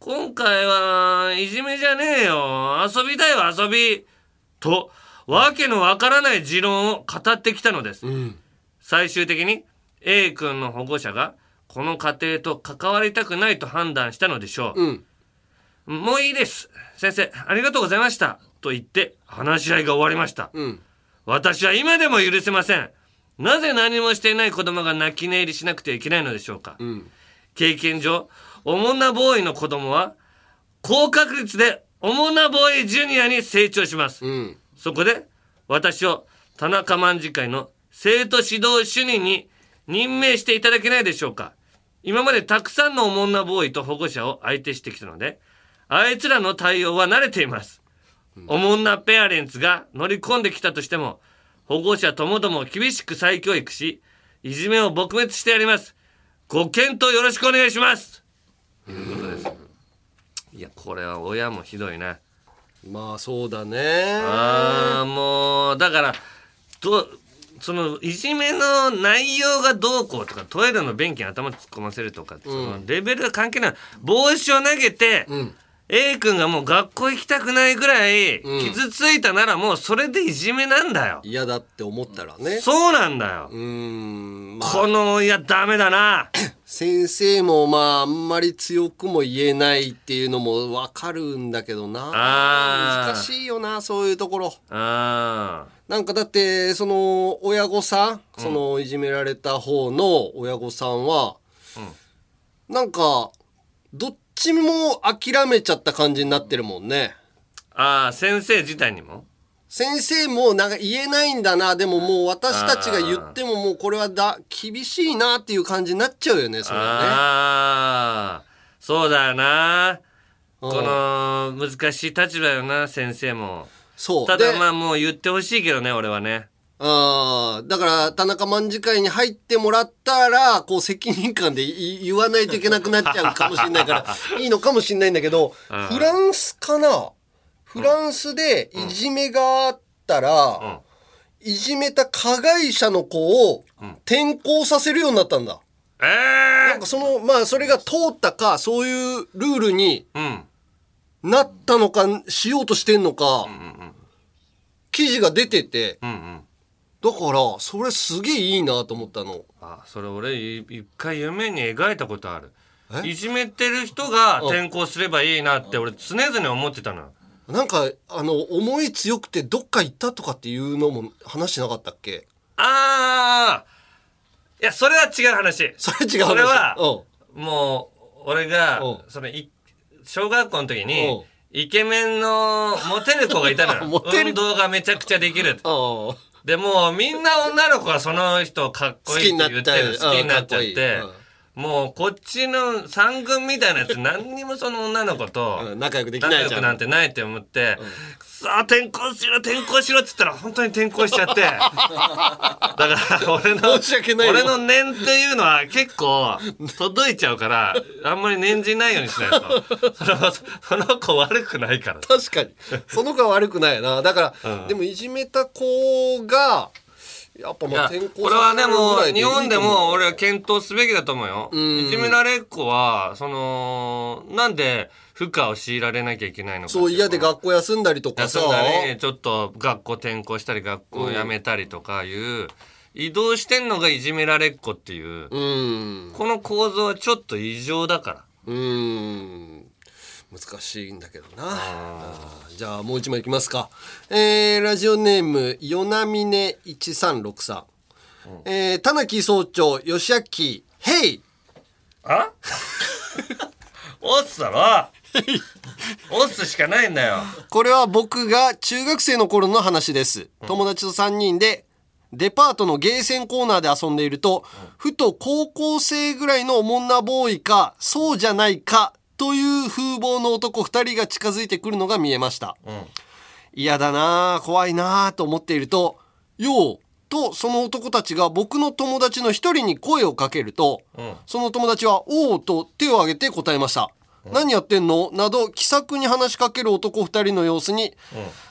S1: 今回はいじめじゃねえよ。遊びだよ、遊び。と、わけのわからない持論を語ってきたのです。最終的に A 君の保護者がこの家庭と関わりたくないと判断したのでしょう。もういいです。先生、ありがとうございました。と言って話し合いが終わりました。私は今でも許せません。なぜ何もしていない子供が泣き寝入りしなくてはいけないのでしょうか。経験上、おもんなボーイの子供は、高確率でおもんなボーイジュニアに成長します。そこで、私を田中卍会の生徒指導主任に任命していただけないでしょうか。今までたくさんのおもんなボーイと保護者を相手してきたので、あいつらの対応は慣れています。おもんなペアレンツが乗り込んできたとしても、保護者ともども厳しく再教育し、いじめを撲滅してやります。ご検討よろしくお願いします。ということです。いや、これは親もひどいな。
S2: まあそうだね。
S1: ああ、もう、だから、ど、その、いじめの内容がどうこうとか、トイレの便器に頭突っ込ませるとか、そのレベルが関係ない。帽子を投げて、A 君がもう学校行きたくないぐらい傷ついたならもうそれでいじめなんだよ。
S2: 嫌だって思ったらね。
S1: そうなんだよ。
S2: うん。
S1: この、いや、ダメだな。<coughs>
S2: 先生もまああんまり強くも言えないっていうのもわかるんだけどな難しいよなそういうところ
S1: あ
S2: なんかだってその親御さんそのいじめられた方の親御さんは、なんかどっちも諦めちゃった感じになってるもんね
S1: あ。ああ、先生自体にも？
S2: 先生もなんか言えないんだなでももう私たちが言ってももうこれはだ厳しいなっていう感じになっちゃうよねそれはね
S1: ああ、そうだよな。この難しい立場よな、先生も。
S2: そう
S1: ただ
S2: で
S1: まあもう言ってほしいけどね、俺はね。
S2: ああ、だから、田中卍会に入ってもらったら、こう、責任感でい言わないといけなくなっちゃうかもしれないから、<laughs> いいのかもしれないんだけど、
S1: うん。
S2: フランスかな？フランスでいじめがあったら、いじめた加害者の子を転校させるようになったんだ。
S1: ええ
S2: なんかその、まあ、それが通ったか、そういうルールに
S1: うん。
S2: なったのか、しようとしてんのか、記事が出てて、
S1: うんうん。
S2: だから、それすげえいいなと思ったの。
S1: あ、それ俺い一回夢に描いたことある。いじめてる人が転校すればいいなって俺常々思ってたのよ。
S2: なんか、あの、思い強くてどっか行ったとかっていうのも話してなかったっけ？
S1: ああいや、それは違う話。
S2: それ違う話
S1: それは
S2: うん、
S1: もう、俺が、その、い小学校の時に、イケメンのモテる子がいたのよ。<laughs>
S2: モテる
S1: 運動がめちゃくちゃできる。でもうみんな女の子はその人かっこいいって言ってる
S2: 好きになっちゃ
S1: って
S2: うん。
S1: もうこっちの三軍みたいなやつ何にもその女の子と
S2: 仲良くできないじゃん。
S1: 仲良くなんてないって思って、さあ転校しろ転校しろっつったら本当に転校しちゃって。<laughs> だから俺の俺の念っていうのは結構届いちゃうからあんまり念じないようにしないと。そのその子悪くないから。
S2: 確かに。その子は悪くないな。だから、
S1: うん。
S2: でもいじめた子が、やっぱまあ転校
S1: これはねもう日本でも俺は検討すべきだと思うよ。
S2: うん。
S1: いじめられっ子はそのなんで負荷を強いられなきゃいけないのか
S2: そう嫌で学校休んだりとかさ。
S1: 休んだりちょっと学校転校したり学校辞めたりとかいう、移動してんのがいじめられっ子っていう、
S2: うん。
S1: この構造はちょっと異常だから。
S2: うん難しいんだけどな。じゃあもう一枚いきますか。えー、ラジオネーム与那峰1363、えー、田中総長吉明ヘイ。
S1: あ？オッスだろオッスしかないんだよ。
S2: これは僕が中学生の頃の話です。友達と3人でデパートのゲーセンコーナーで遊んでいると、ふと高校生ぐらいのおもんなボーイか、そうじゃないか、という風貌の男2人が近づいてくるのが見えました。嫌だなあ怖いなあと思っていると、ようとその男たちが僕の友達の一人に声をかけると、その友達は、おうと手を挙げて答えました。何やってんの？など気さくに話しかける男二人の様子に、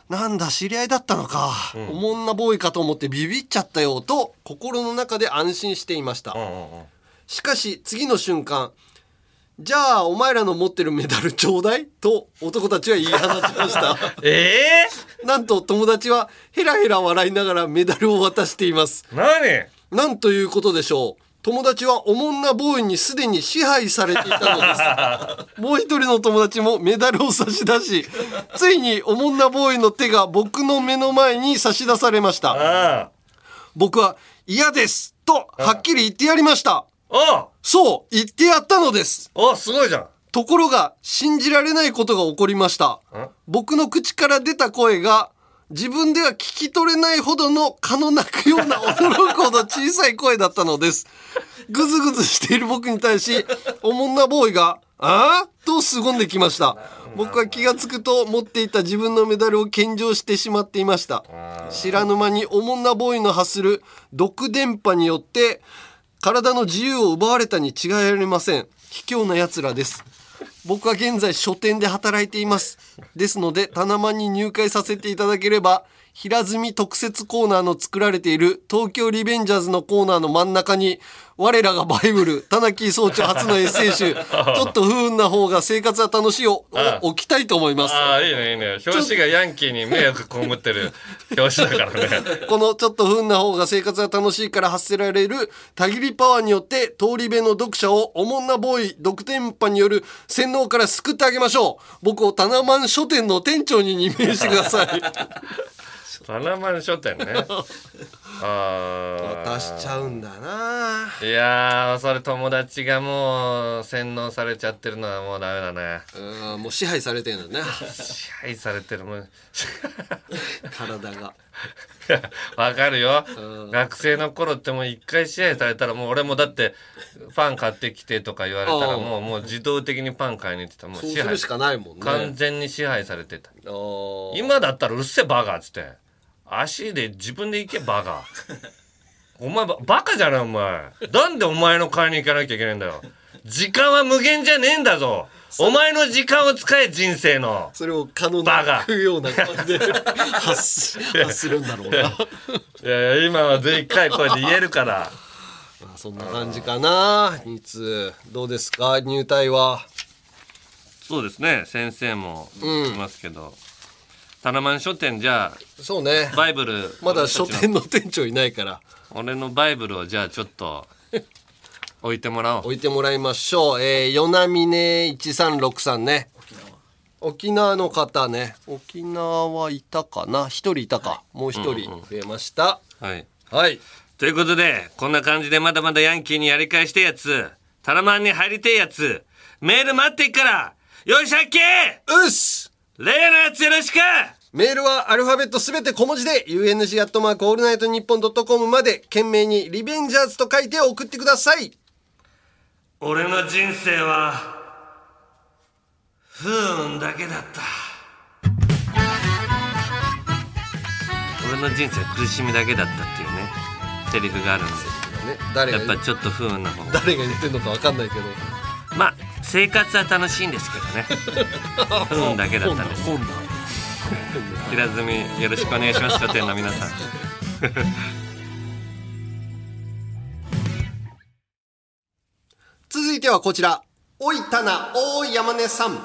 S2: なんだ知り合いだったのか、おもんなボーイかと思ってビビっちゃったよと心の中で安心していました、しかし次の瞬間じゃあお前らの持ってるメダルちょうだい？と男たちは言い放ちました。
S1: え
S2: えなんと友達はヘラヘラ笑いながらメダルを渡しています。
S1: 何？
S2: なんということでしょう。友達はおもんなボーイにすでに支配されていたのです。<laughs> もう一人の友達もメダルを差し出しついにおもんなボーイの手が僕の目の前に差し出されました。僕は嫌ですとはっきり言ってやりましたそう言ってやったのです。
S1: おすごいじゃん。
S2: ところが信じられないことが起こりました。僕の口から出た声が自分では聞き取れないほどの蚊の鳴くような驚くほど小さい声だったのです。ぐずぐずしている僕に対しおもんなボーイが「ああ?」と凄んできました。僕は気がつくと持っていた自分のメダルを献上してしまっていました。知らぬ間におもんなボーイの発する毒電波によって体の自由を奪われたに違いありません。卑怯な奴らです。僕は現在書店で働いています。ですので棚間に入会させていただければ平積み特設コーナーの作られている東京リベンジャーズのコーナーの真ん中に我らがバイブル田中総長初のエッセイ集 <laughs> ちょっと不運な方が生活は楽しいをを置きたいと思います。
S1: ああいいねいいね。表紙がヤンキーに迷惑被ってる <laughs> 表紙だからね。<laughs>
S2: このちょっと不運な方が生活が楽しいから発せられるたぎりパワーによって通り部の読者をおもんなボーイ独電波による洗脳から救ってあげましょう。僕をタナマン書店の店長に任命してください
S1: タナマン書店ね。<laughs> ああ
S2: 渡しちゃうんだな。い
S1: やーそれ友達がもう洗脳されちゃってるのはもうダメだね。
S2: うんもう支配されてるんだね。
S1: 支配されてる。もん <laughs> <laughs>
S2: 体が。
S1: わかるよ、学生の頃ってもう一回支配されたらもう俺もだってパン買ってきてとか言われたら
S2: うん。
S1: もうもう自動的にパン買いに行ってたもう
S2: そうするしかないもんね。
S1: 完全に支配されてた。今だったらうっせえバカっつって足で自分で行けバカ。お前ババカじゃないお前。なんでお前の買いに行かなきゃいけないんだよ。時間は無限じゃねえんだぞ。お前の時間を使え人生の。
S2: それを可能
S1: バカ。
S2: なくような感じで発す <laughs> 発するんだろうな。
S1: いやいや今はでっかい声で言えるから。
S2: まあそんな感じかな2通どうですか入隊は？
S1: そうですね。先生も
S2: うん
S1: いますけど、タナマン書店じゃあ
S2: そうね。
S1: バイブル
S2: まだ書店の店長いないから。
S1: 俺のバイブルをじゃあちょっと置いてもらおう。
S2: 置いてもらいましょう。えー、与那峰1363ね。沖縄の方ね。沖縄はいたかな？一人いたか。もう一人増えました、
S1: はい。
S2: はい。
S1: ということでこんな感じでまだまだヤンキーにやり返してえやつ。タナマンに入りてえやつ。メール待ってっから。よいしょっけ
S2: うっす
S1: 例のやつよろしく
S2: メールはアルファベットすべて小文字で UNG アットマークオールナイトニッポンドットコムまで懸命にリベンジャーズと書いて送ってください。
S1: 俺の人生は不運だけだった。俺の人生は苦しみだけだったっていうね。セリフがあるんです
S2: ね。誰が
S1: やっぱちょっと不運な方。
S2: 誰が言ってんのか分かんないけど。
S1: まあ生活は楽しいんですけどね。<laughs> 不運だけだったんです <laughs> 平積みよろしくお願いします書店の皆さん。<laughs>
S2: 続いてはこちらおいたな大い山根さん。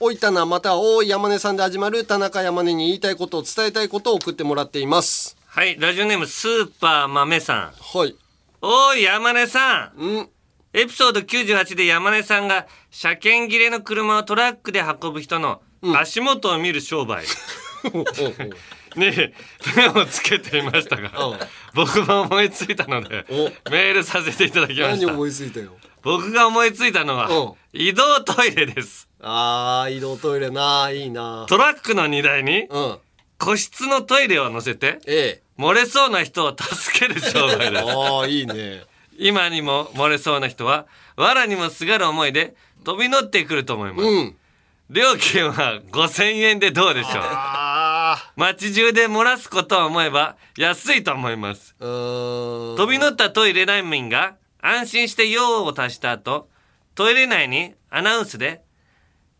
S2: おいたなまたは大い山根さんで始まる田中山根に言いたいことを伝えたいことを送ってもらっています。
S1: はいラジオネームスーパー豆さん。
S2: はい。
S1: おい山根さ
S2: ん。ん。
S1: エピソード98で山根さんが車検切れの車をトラックで運ぶ人の足元を見る商売、<laughs> に目をつけていましたが僕も思いついたのでメールさせていただきまし
S2: 何
S1: た
S2: 思いついたよ。
S1: 僕が思いついたのは移動トイレです。
S2: あー移動トイレないいな
S1: トラックの荷台に
S2: うん。
S1: 個室のトイレを乗せて
S2: ええ。
S1: 漏れそうな人を助ける商売です <laughs>
S2: ああいいね。
S1: 今にも漏れそうな人は藁にもすがる思いで飛び乗ってくると思います、
S2: うん
S1: 料金は5000円でどうでしょう？街中で漏らすことを思えば安いと思います。飛び乗ったトイレ難民が安心して用を足した後トイレ内にアナウンスで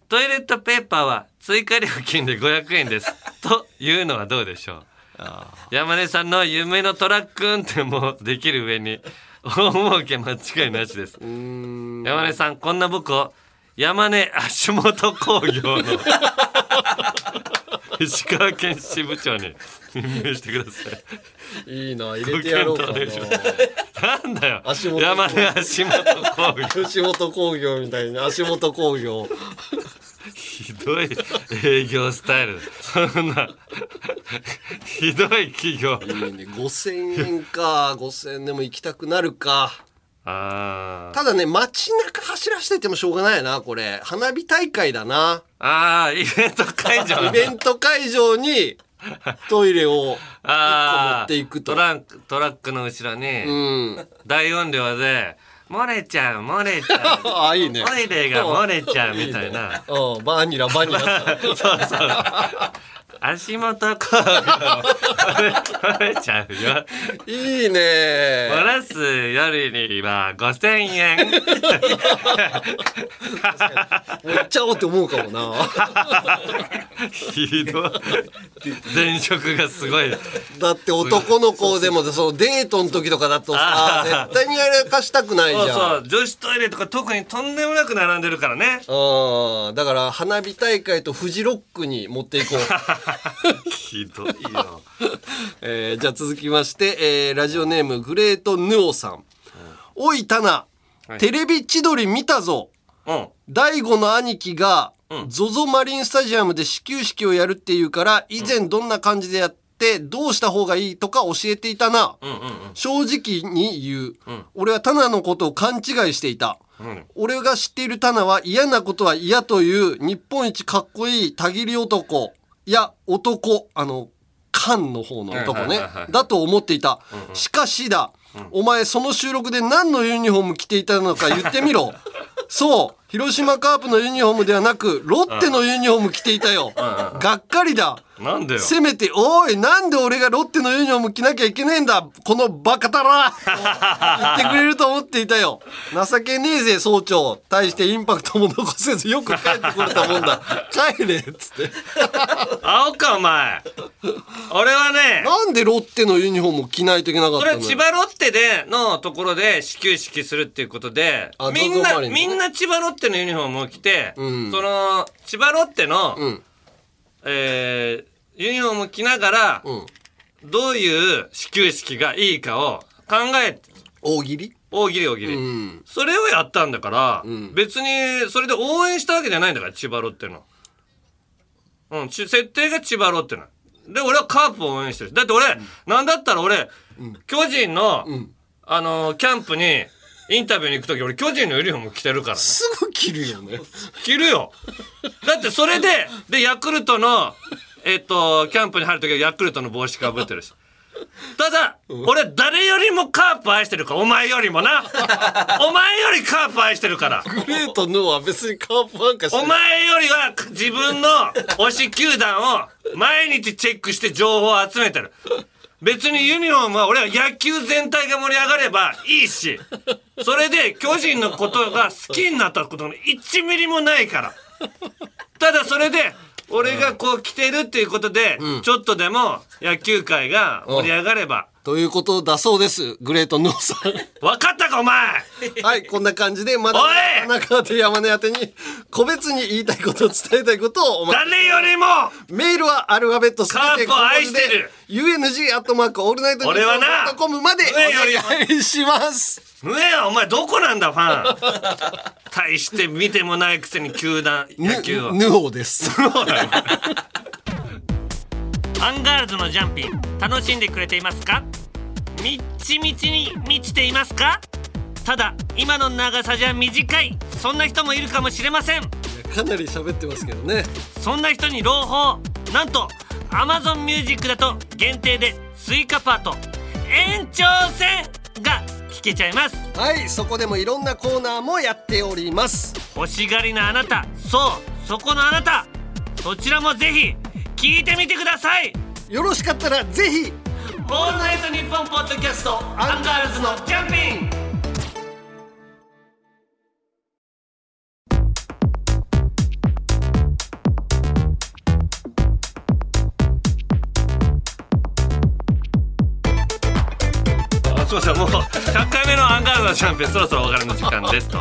S1: トイレットペーパーは追加料金で500円です。<laughs> というのはどうでしょう？山根さんの夢のトラック運転もできる上に大儲け間違いなしです。山根さんこんな僕を山根 <laughs> 足元工業の。<laughs> 石川県支部長に <laughs> 任命してください。
S2: いいな入れてやろうかな。
S1: なんだよ。
S2: 足元
S1: 山根足元工業。
S2: 吉本工業みたいな足元工業。
S1: ひどい営業スタイル。そんな。ひどい企業。
S2: いいね。5000円か5000円でも行きたくなるか
S1: あ
S2: ただね街中走らせててもしょうがないなこれ。花火大会だな。
S1: ああイベント会場
S2: イベント会場にトイレを
S1: あ
S2: 持っていくと。
S1: トランクトラックの後ろに、
S2: うん。
S1: 大音量で「漏れちゃう漏れちゃう。<laughs>
S2: あいいね。
S1: トイレが漏れちゃう」みたいな。
S2: うん。バニラバニラ。<laughs>
S1: そうそう足元工業漏れちゃうよ。
S2: いいね。
S1: 漏らすよりには5000円。
S2: もう行っちゃおうって思うかもな。
S1: ひどい。電飾がすごい。
S2: だって男の子でもそのデートの時とかだとさ絶対にやらかしたくないじゃん。
S1: そうそう。女子トイレとか特にとんでもなく並んでるからね。
S2: うんだから花火大会とフジロックに持っていこう <laughs> <laughs>
S1: ひどいよ
S2: えーじゃあ続きまして、えーラジオネームグレートヌオさん。おい、タナ、テレビ千鳥見たぞ。大悟の兄貴が、ゾゾマリンスタジアムで始球式をやるっていうから、以前どんな感じでやって、どうした方がいいとか教えていたな。正直に言う。俺はタナのことを勘違いしていた。俺が知っているタナは嫌なことは嫌という日本一かっこいいたぎり男。いや、男。あの、缶の方の男ねだと思っていた。しかしだ。お前その収録で何のユニフォーム着ていたのか言ってみろ。<laughs> そう。広島カープのユニフォームではなく、ロッテのユニフォーム着ていたよ。がっかりだ。
S1: なんでよ
S2: せめて、おい、なんで俺がロッテのユニフォーム着なきゃいけねえんだこのバカタラ <laughs> 言ってくれると思っていたよ。情けねえぜ、総長。対してインパクトも残せずよく帰ってこれたもんだ。<laughs> 帰れっつって。
S1: 青かお前俺はね
S2: なんでロッテのユニフォームを着ないといけなかったの
S1: は千葉ロッテでのところで始球式するっていうことで
S2: あ
S1: みんなみんな千葉ロッテのユニフォームを着て、
S2: うん。
S1: その千葉ロッテの、
S2: うん。
S1: えーユニフォーム着ながら、どういう始球式がいいかを考えて
S2: 大喜利？
S1: 大喜利大喜利、
S2: うん。
S1: それをやったんだから、別にそれで応援したわけじゃないんだから千葉ロッテの。うんち設定が千葉ロッテなの。で俺はカープを応援してる。だって俺、なんだったら俺、巨人の、あのキャンプにインタビューに行く時俺巨人のユニフォーム着てるからね。
S2: すぐ着るよね。
S1: 着るよ。だってそれででヤクルトのえっとキャンプに入る時はヤクルトの帽子かぶってるし。ただ、俺誰よりもカープ愛してるからお前よりもな。お前よりカープ愛してるから。
S2: グレートヌオは別にカープファンかし
S1: お前よりは自分の推し球団を毎日チェックして情報を集めてる別にユニフォームは俺は野球全体が盛り上がればいいしそれで巨人のことが好きになったことの1ミリもないから。ただそれで俺がこう来てるっていうことで、ちょっとでも野球界が盛り上がれば、
S2: ということだそうです。グレートヌオさん。
S1: 分かったかお前。
S2: はい、こんな感じで、まだ田中と山根宛てに、個別に言いたいこと、伝えたいことをお待ち
S1: 誰よりも。
S2: メールはアルファベットすべて
S1: カープを愛してる。
S2: UNG アットマークオールナイトニ
S1: 俺はな
S2: ッポンコムまでお願いします。
S1: ねえお前どこなんだファン。大して見てもないくせに球団野球を。
S2: ヌオです。<laughs>
S1: アンガールズのジャンピン楽しんでくれていますか？みっちみちに満ちていますか？ただ今の長さじゃ短いそんな人もいるかもしれません。
S2: かなり喋ってますけどね。
S1: そんな人に朗報。なんと Amazon Music だと限定でスイカパート延長戦が聞けちゃいます。
S2: はい、そこでもいろんなコーナーもやっております。
S1: 欲しがりなあなた。そうそこのあなた。そちらもぜひ聞いてみてください。
S2: よろしかったらぜひ。
S1: オールナイトニッポンポッドキャストアンガールズのジャンピン。すみません。もう100回目のアンガールズのジャンピンそろそろお別れの時間ですと。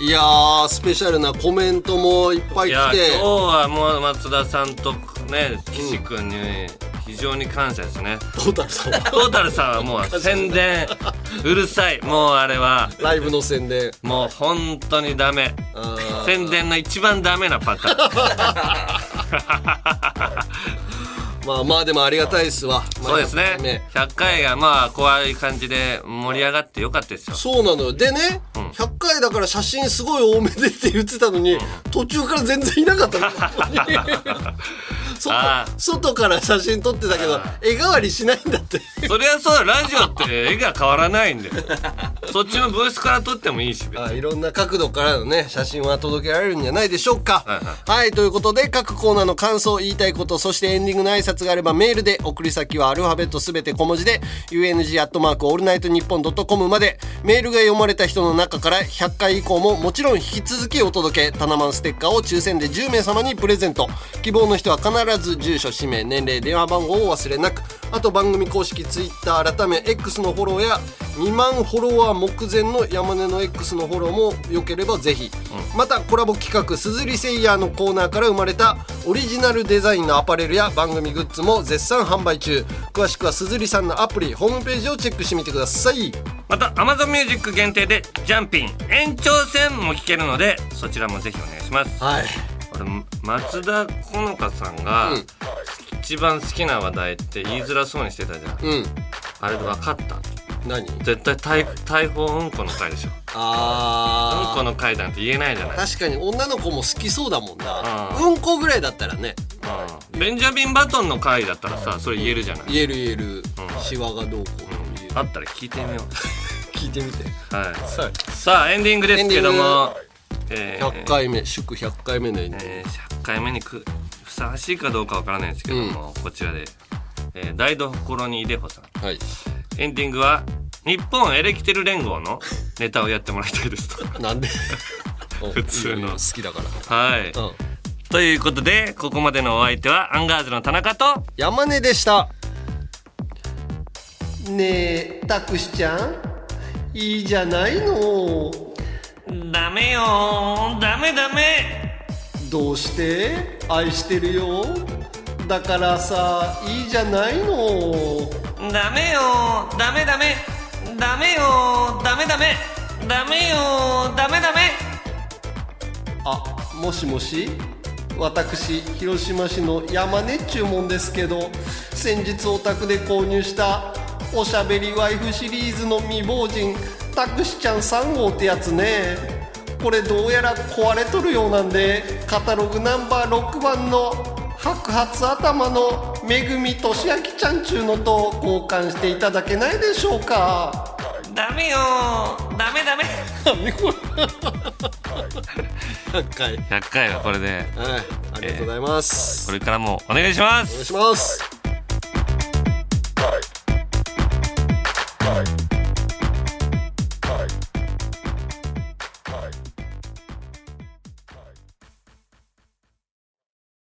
S2: いやスペシャルなコメントもいっぱい来て。
S1: 今日はもう松田さんとね岸君に非常に感謝ですね。
S2: トータルさんは？
S1: トータルさんはもう宣伝うるさい。もうあれは。
S2: ライブの宣伝。
S1: もう本当にダメ。宣伝の一番ダメなパターン <laughs>
S2: まあまあでもありがたいですわ、まあ
S1: そうですね。
S2: 100回目
S1: 100回がまあ怖い感じで盛り上がってよかったですよ。
S2: そうなのよ。でね、100回だから写真すごい多めでって言ってたのに、途中から全然いなかったの。<laughs> 外外から写真撮ってたけど絵代わりしないんだって。
S1: そりゃそうだ。ラジオって絵が変わらないんでそっちのブースから撮ってもいいし
S2: あいろんな角度からのね写真は届けられるんじゃないでしょうか。はい、ということで各コーナーの感想言いたいことそしてエンディングの挨拶があればメールで送り先はアルファベットすべて小文字で UNG アットマークオールナイトニッポンドットコムまで。メールが読まれた人の中から100回以降ももちろん引き続きお届けタナマンステッカーを抽選で10名様にプレゼント。希望の人は必ず住所氏名年齢電話番号を忘れなく。あと番組公式 Twitter 改め X のフォローや2万フォロワー目前の山根の X のフォローもよければぜひ、またコラボ企画「すずりセイヤー」のコーナーから生まれたオリジナルデザインのアパレルや番組グッズも絶賛販売中。詳しくはすずりさんのアプリホームページをチェックしてみてください。
S1: また Amazon Music 限定でジャンピン延長戦も聴けるのでそちらもぜひお願いします。
S2: はい。
S1: 俺松田好花さんが一番好きな話題って言いづらそうにしてたじゃん、
S2: うん。
S1: あれで分かった
S2: 何？
S1: 絶対大大砲うんこの回でしょ。
S2: あ
S1: うんこの回なんて言えないじゃない。
S2: 確かに女の子も好きそうだもんな。
S1: う
S2: うんこぐらいだったらね。
S1: ベンジャミン・バトンの回だったらさそれ言えるじゃない。
S2: 言える言える、シワがどうこうと言える
S1: あったら聞いてみよう。<laughs>
S2: 聞いてみて。
S1: はい。さあエンディングですけども。えー。
S2: 100回目祝100回目のエンディング。
S1: えー100回目にくふさわしいかどうかわからないんですけども、こちらで、えー、台所にいでほさん、エンディングは日本エレキテル連合のネタをやってもらいたいですと。
S2: なんで？<laughs>
S1: 普通の。
S2: 好きだから。
S1: はい、ということでここまでのお相手はアンガールズの田中と
S2: 山根でした。ねえたくしちゃん？いいじゃないの？
S1: ダメよダメダメ。
S2: どうして？愛してるよだからさいいじゃないの。
S1: ダメよ。ダメダメ。ダメよ。ダメダメ。ダメよ。ダメダメ。
S2: あもしもし？私広島市の山根注文ですけど先日お宅で購入したおしゃべりワイフシリーズの未亡人たくしちゃん3号ってやつね。これどうやら壊れとるようなんでカタログナンバー6番の白髪頭のめぐみとしあきちゃんちゅうのと交換していただけないでしょうか？
S1: ダメよ。ダメダメ。
S2: 何100 <laughs> 回。
S1: 100回はこれで、
S2: はい、ありがとうございます、えー、
S1: これからもお願いします。
S2: お願いします、